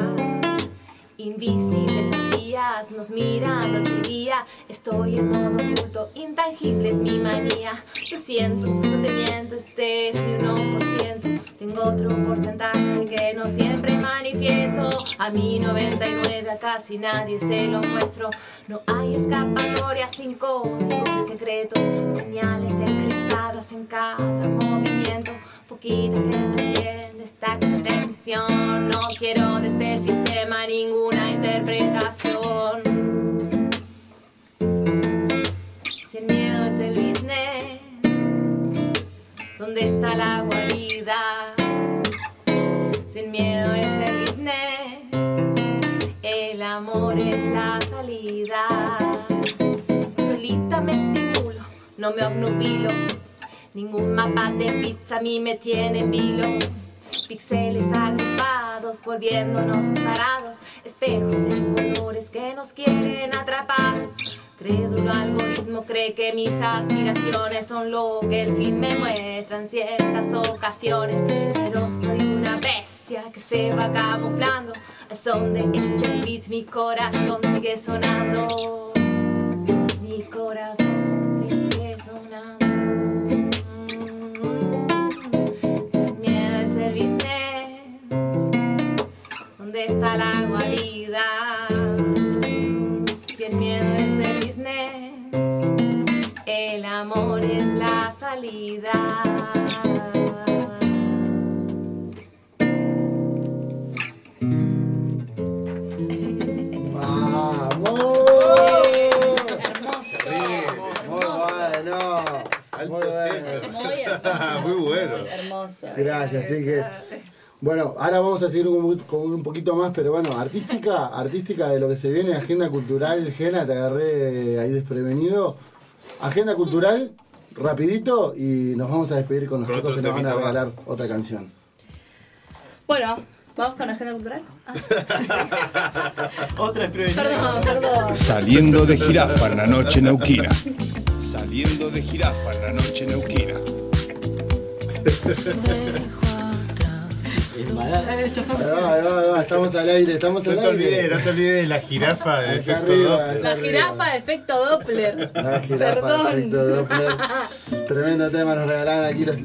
Invisibles espías nos miran noche y día. Estoy en modo oculto, intangible es mi manía. Lo siento, no te miento, este es mi 1%. Tengo otro porcentaje que no siempre manifiesto. A mi 99 a casi nadie se lo muestro. No hay escapatoria sin códigos secretos, señales encriptadas en cada movimiento. Poquita gente entiende esta extensión. No quiero de este sistema ninguna interpretación. Si el miedo es el business, ¿dónde está la guarida? Si el miedo es el business, el amor es la salida. Solita me estimulo, no me obnubilo. Ningún mapa de pizza a mí me tiene en vilo. Pixeles agrupados, volviéndonos tarados. Espejos de colores que nos quieren atrapados. Crédulo algoritmo cree que mis aspiraciones son lo que el fin me muestra en ciertas ocasiones. Pero soy una bestia que se va camuflando. Al son de este beat mi corazón sigue sonando. Mi corazón sigue sonando. Miedo es el business. ¿Dónde está la guarida? Casualidad. ¡Vamos! Muy bueno. Muy bueno. Muy [LAUGHS] hermoso. Muy bueno. Muy hermoso. Gracias, chiques. Bueno, ahora vamos a seguir con, con un poquito más, pero bueno, artística, artística de lo que se viene, agenda cultural, Gena, te agarré ahí desprevenido. Agenda cultural, rapidito, y nos vamos a despedir con los Con chicos que nos van a regalar otra canción. Bueno, vamos con la agenda cultural. [LAUGHS] Ah, Otra perdón, perdón. Saliendo de jirafa en la noche neuquina. [LAUGHS] Saliendo de jirafa en la noche neuquina. Estamos al aire, estamos No al te olvides, aire. no te olvides de la jirafa de Allá efecto arriba, Doppler. La jirafa de efecto Doppler. La jirafa Perdón. efecto Doppler. Tremendo tema nos regalaron aquí los,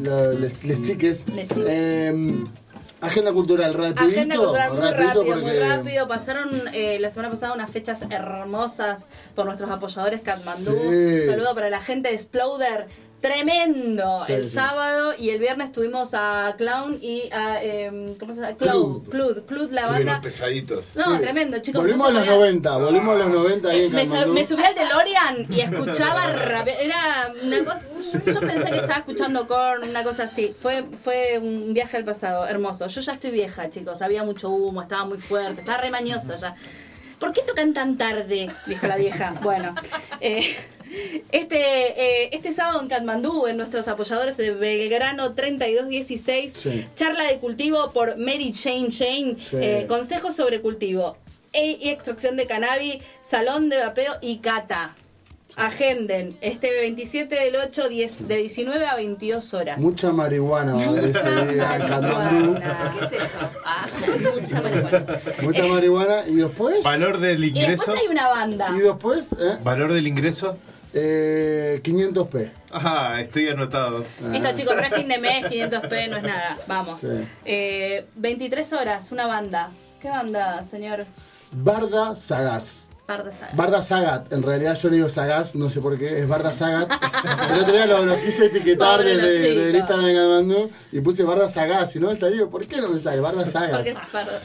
chiques. Les chiques. Eh, agenda cultural, rapidito. Agenda cultural muy rápido, muy rápido. Pasaron eh, la semana pasada unas fechas hermosas por nuestros apoyadores Katmandú. Sí. Saludo para la gente de Exploder. Tremendo. Sí, el sí. sábado y el viernes tuvimos a Clown y a. em, ¿Cómo se llama? Cloud. Clud. Clud, la banda. pesaditos. No, Sí. tremendo, chicos. Volvimos a los se podía- 90, volvimos a los 90 ahí en me, subí al DeLorean y [LAUGHS] escuchaba rap- Era una cosa. Yo pensé que estaba escuchando Korn, una cosa así. Fue, fue un viaje al pasado, hermoso. Yo ya estoy vieja, chicos. Había mucho humo, estaba muy fuerte, estaba re mañosa ya. ¿Por qué tocan tan tarde? Dijo la vieja. Bueno, eh, este, eh, este sábado en Katmandú, en nuestros apoyadores de Belgrano 3216, Sí. charla de cultivo por Mary Jane Jane, Sí. eh, consejos sobre cultivo e- y extracción de cannabis, salón de vapeo y cata. Agenden este 27 del 8, 10, de 19 a 22 horas. Mucha marihuana va a haber ese día en Katmandú. marihuana. ¿Qué es eso? Ah, [LAUGHS] Mucha marihuana. Mucha marihuana. ¿Y después? Valor del Y después ingreso. hay una banda. ¿Y después? ¿eh? Valor del ingreso. Eh, 500p. Ajá, estoy anotado. Listo, chicos, no es fin de mes, 500p, no es nada. Vamos. Sí. Eh, 23 horas, una banda. ¿Qué banda, señor Barda Sagaz. Parda Saga? Barda Sagat, en realidad yo le digo Sagaz, no sé por qué, es Barda Sagat. [LAUGHS] El otro día lo, lo quise etiquetar desde chicos. del Instagram de y puse Barda Sagaz, y no me salió, ¿por qué no me sale? Barda [LAUGHS] Sagat. Porque es.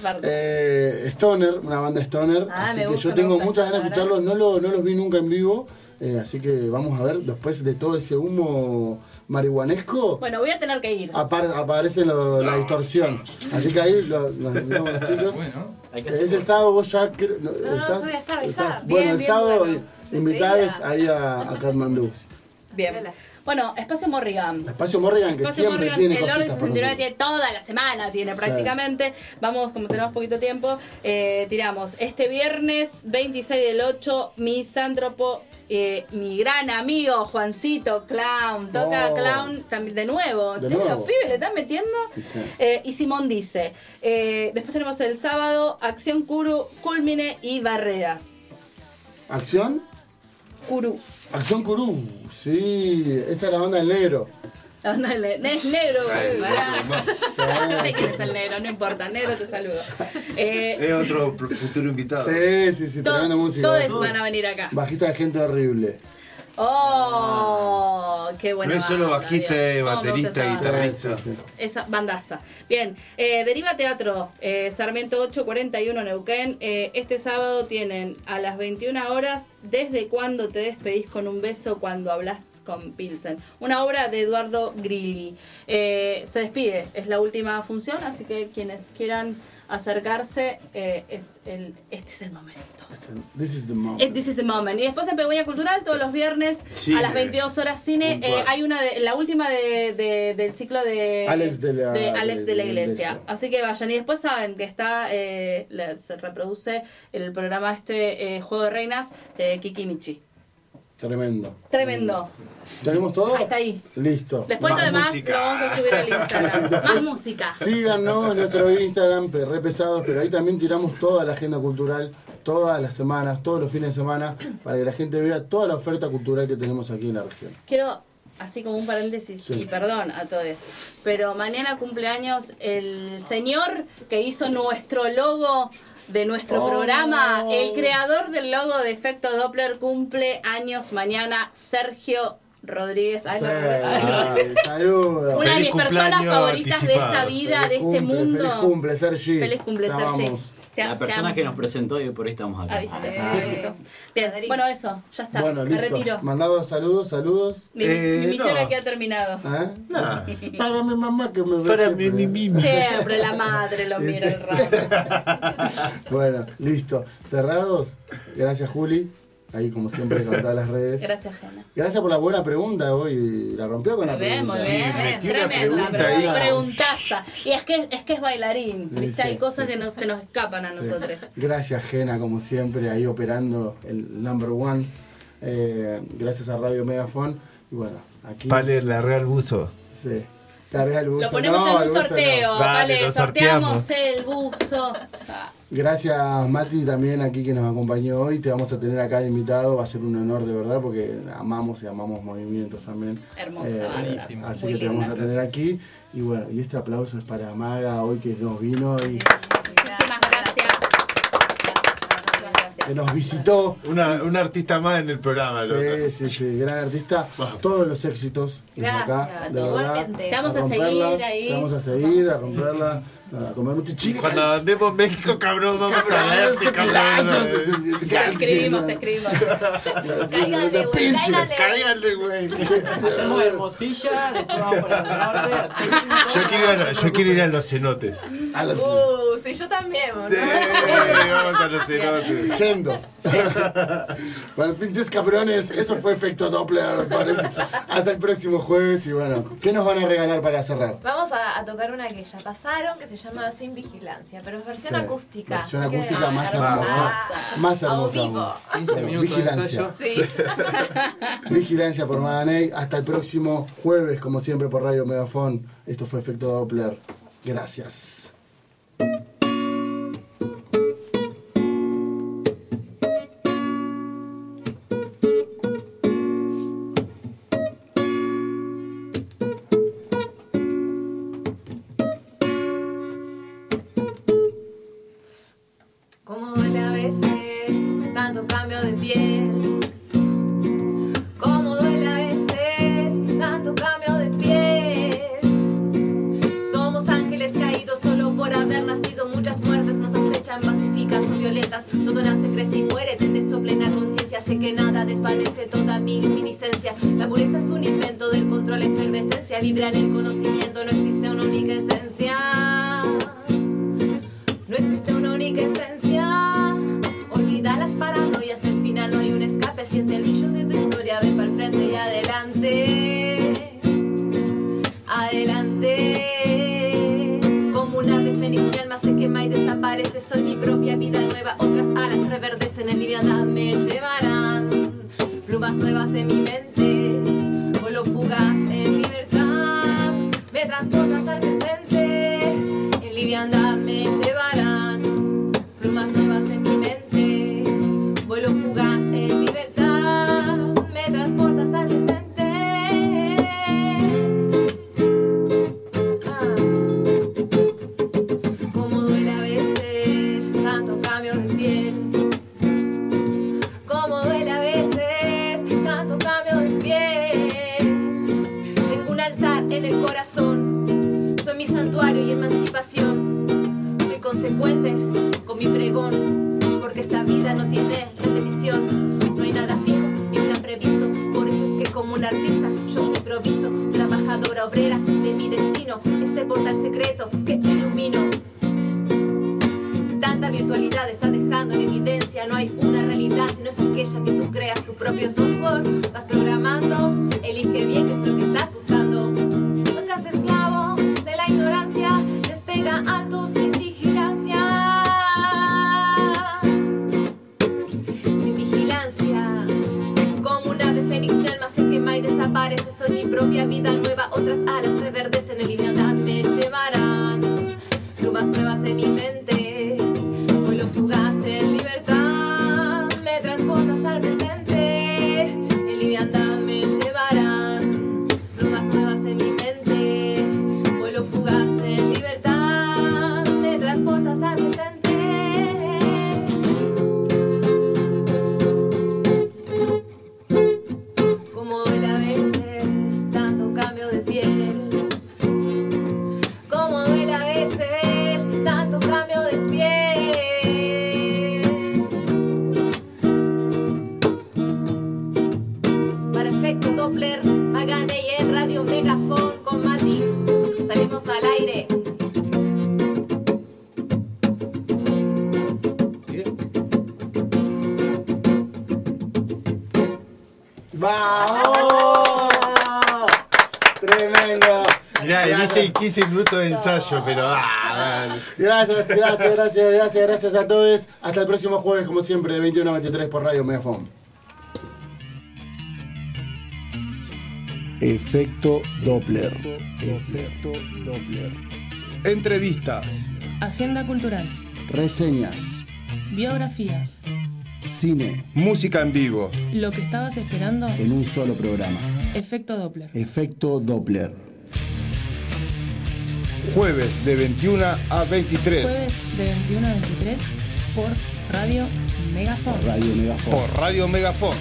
Parda. Eh, Stoner, una banda Stoner, Ah, así que gusta, yo tengo gusta. muchas ganas de escucharlos, no, lo- no los vi nunca en vivo, eh, así que vamos a ver, después de todo ese humo marihuanesco, Bueno, voy a tener que ir. apar- aparece lo- la distorsión. Así que ahí lo- vemos los chicos. Bueno, Hay que Es el sábado, vos ya no, yo voy a estar, voy a estar. bueno, el bien, sábado bueno. ahí a, a Katmandú. Bien. Bueno, Espacio Morrigan. Espacio Morrigan, que Espacio siempre Morrigan, tiene el Orden cositas para 69 nosotros. tiene toda la semana, tiene prácticamente. Vamos, como tenemos poquito tiempo, eh, tiramos. Este viernes 26 del 8, misántropo, eh, mi gran amigo Juancito Clown, toca Oh. Clown también de nuevo. De ¿Los nuevo. pibes le están metiendo? Sí. Eh, y Simón dice, eh, después tenemos el sábado, Acción Curu, Culmine y Barreras. ¿Acción? Curu. Acción Curú. Sí, esa es la banda del negro. La banda del ne- es negro. Sí. [LAUGHS] sé quién es el negro, no importa, el negro te saludo. Eh, Es otro futuro invitado. Sí, sí, sí, tremenda música. todos van a venir acá. Bajista de gente horrible. Oh, qué bueno. no es solo bajista, baterista, guitarrista. Sí, sí. Esa bandaza. Bien, eh, Deriva Teatro, eh, Sarmiento 841 Neuquén. Eh, este sábado tienen a las 21 horas, ¿Desde cuándo te despedís con un beso cuando hablas con Pilsen? Una obra de Eduardo Grilli. Eh, se despide, es la última función, así que quienes quieran acercarse, eh, es el, este es el momento. This is the moment. This is the moment. Y después en Pehueña Cultural, todos los viernes a las 22 horas cine. Eh, hay una de, la última de, de- del ciclo de Alex de la- Alex de, de la Iglesia. Iglesia. Así que vayan. Y después saben que está, eh, se reproduce el programa este, eh, Juego de Reinas, de Kiki Michi. Tremendo. Tremendo. ¿Tenemos todo? Hasta ahí. Listo. Después lo Más demás música. lo vamos a subir al Instagram. [LAUGHS] Más música. Síganos en nuestro Instagram, pe- re pesados, pero ahí también tiramos toda la agenda cultural, todas las semanas, todos los fines de semana, para que la gente vea toda la oferta cultural que tenemos aquí en la región. Quiero, así como un paréntesis, Sí. y perdón a todos, pero mañana cumpleaños el señor que hizo nuestro logo de nuestro Oh. programa, el creador del logo de Efecto Doppler cumple años mañana, Sergio Rodríguez. Ay, Sí, ay, saludos. Una de mis personas favoritas de esta vida, de este cumple, mundo. Feliz cumple, Sergi. Feliz cumple, Sergi. Te- La persona que nos presentó y por ahí estamos acá. Ah. Bien, bueno, eso, ya está. Bueno, me listo. retiro. Mandado saludos, saludos. Mi, mi Eh, misión no. aquí ha terminado. ¿Eh? Nah. Para mi mamá que me ve Para mi mimi. Siempre la madre lo mira el rato. [LAUGHS] Bueno, listo. Cerrados. Gracias, Juli. Ahí, como siempre, con todas las redes. Gracias, Jena. Gracias por la buena pregunta hoy. La rompió con la pregunta. Sí, bien. metió una Tremenda pregunta ahí. pre- preguntaza. Y es que es, que es bailarín, Sí, ¿viste? sí, Hay cosas sí. que no, se nos escapan a Sí. nosotros. Gracias, Gena, como siempre, ahí operando el number one. Eh, gracias a Radio Megafon. Y bueno, aquí. Vale, la Real Buzo. Sí. Carga el buzo. Lo ponemos No, en un no. sorteo, Vale, sorteamos sorteamos. el buzo. Gracias, Mati, también aquí que nos acompañó hoy. Te vamos a tener acá de invitado. Va a ser un honor, de verdad, porque amamos y amamos movimientos también. Hermosa Eh. Buenísimo. Así Muy que te vamos linda. a tener aquí. Y bueno, y este aplauso es para Maga hoy que nos vino y Muchísimas gracias. Que nos visitó. Una, un artista más en el programa, loco. Sí, sí, sí, gran artista. Todos los éxitos. Gracias, acá, de verdad. igualmente. Te vamos a romperla, seguir ahí. Te vamos a seguir, a romperla, a comer mucho chile. cuando andemos en México, cabrón, vamos a verte, cabrón. Te escribimos, te escribimos. Cáigale, güey. Cállale, güey. Hacemos Hermosilla, después vamos para el norte. así, Yo quiero, ir a, yo quiero ir a los cenotes. A los- Uh, sí, yo también, ¿no? Sí, vamos a los cenotes. Yendo. [LAUGHS] bueno, pinches cabrones, eso fue efecto Doppler, parece. Hasta el próximo jueves y bueno, ¿qué nos van a regalar para cerrar? Vamos a, a tocar una que ya pasaron, que se llama Sin Vigilancia, pero es versión Sí, acústica. Versión así que- acústica más hermosa. hermosa. Más hermosa. vivo. aún. 15 Bueno, minutos de vigilancia. ensayo. Sí. [LAUGHS] Vigilancia por Madaney. Hasta el próximo jueves, como siempre, por Radio Megafon. Esto fue Efecto Doppler. Gracias. Minutos de ensayo, pero. Ah, Gracias, gracias, gracias, gracias, gracias a todos. Hasta el próximo jueves, como siempre, de 21 a 23 por Radio Megafon. Efecto Doppler. Efecto Doppler. Entrevistas. Agenda cultural. Reseñas. Biografías. Cine. Música en vivo. Lo que estabas esperando. En un solo programa. Efecto Doppler. Efecto Doppler. Jueves de 21 a 23. Jueves de 21 a 23 por Radio Megafon. Radio Megafon. Por Radio Megafon.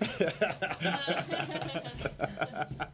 [LAUGHS]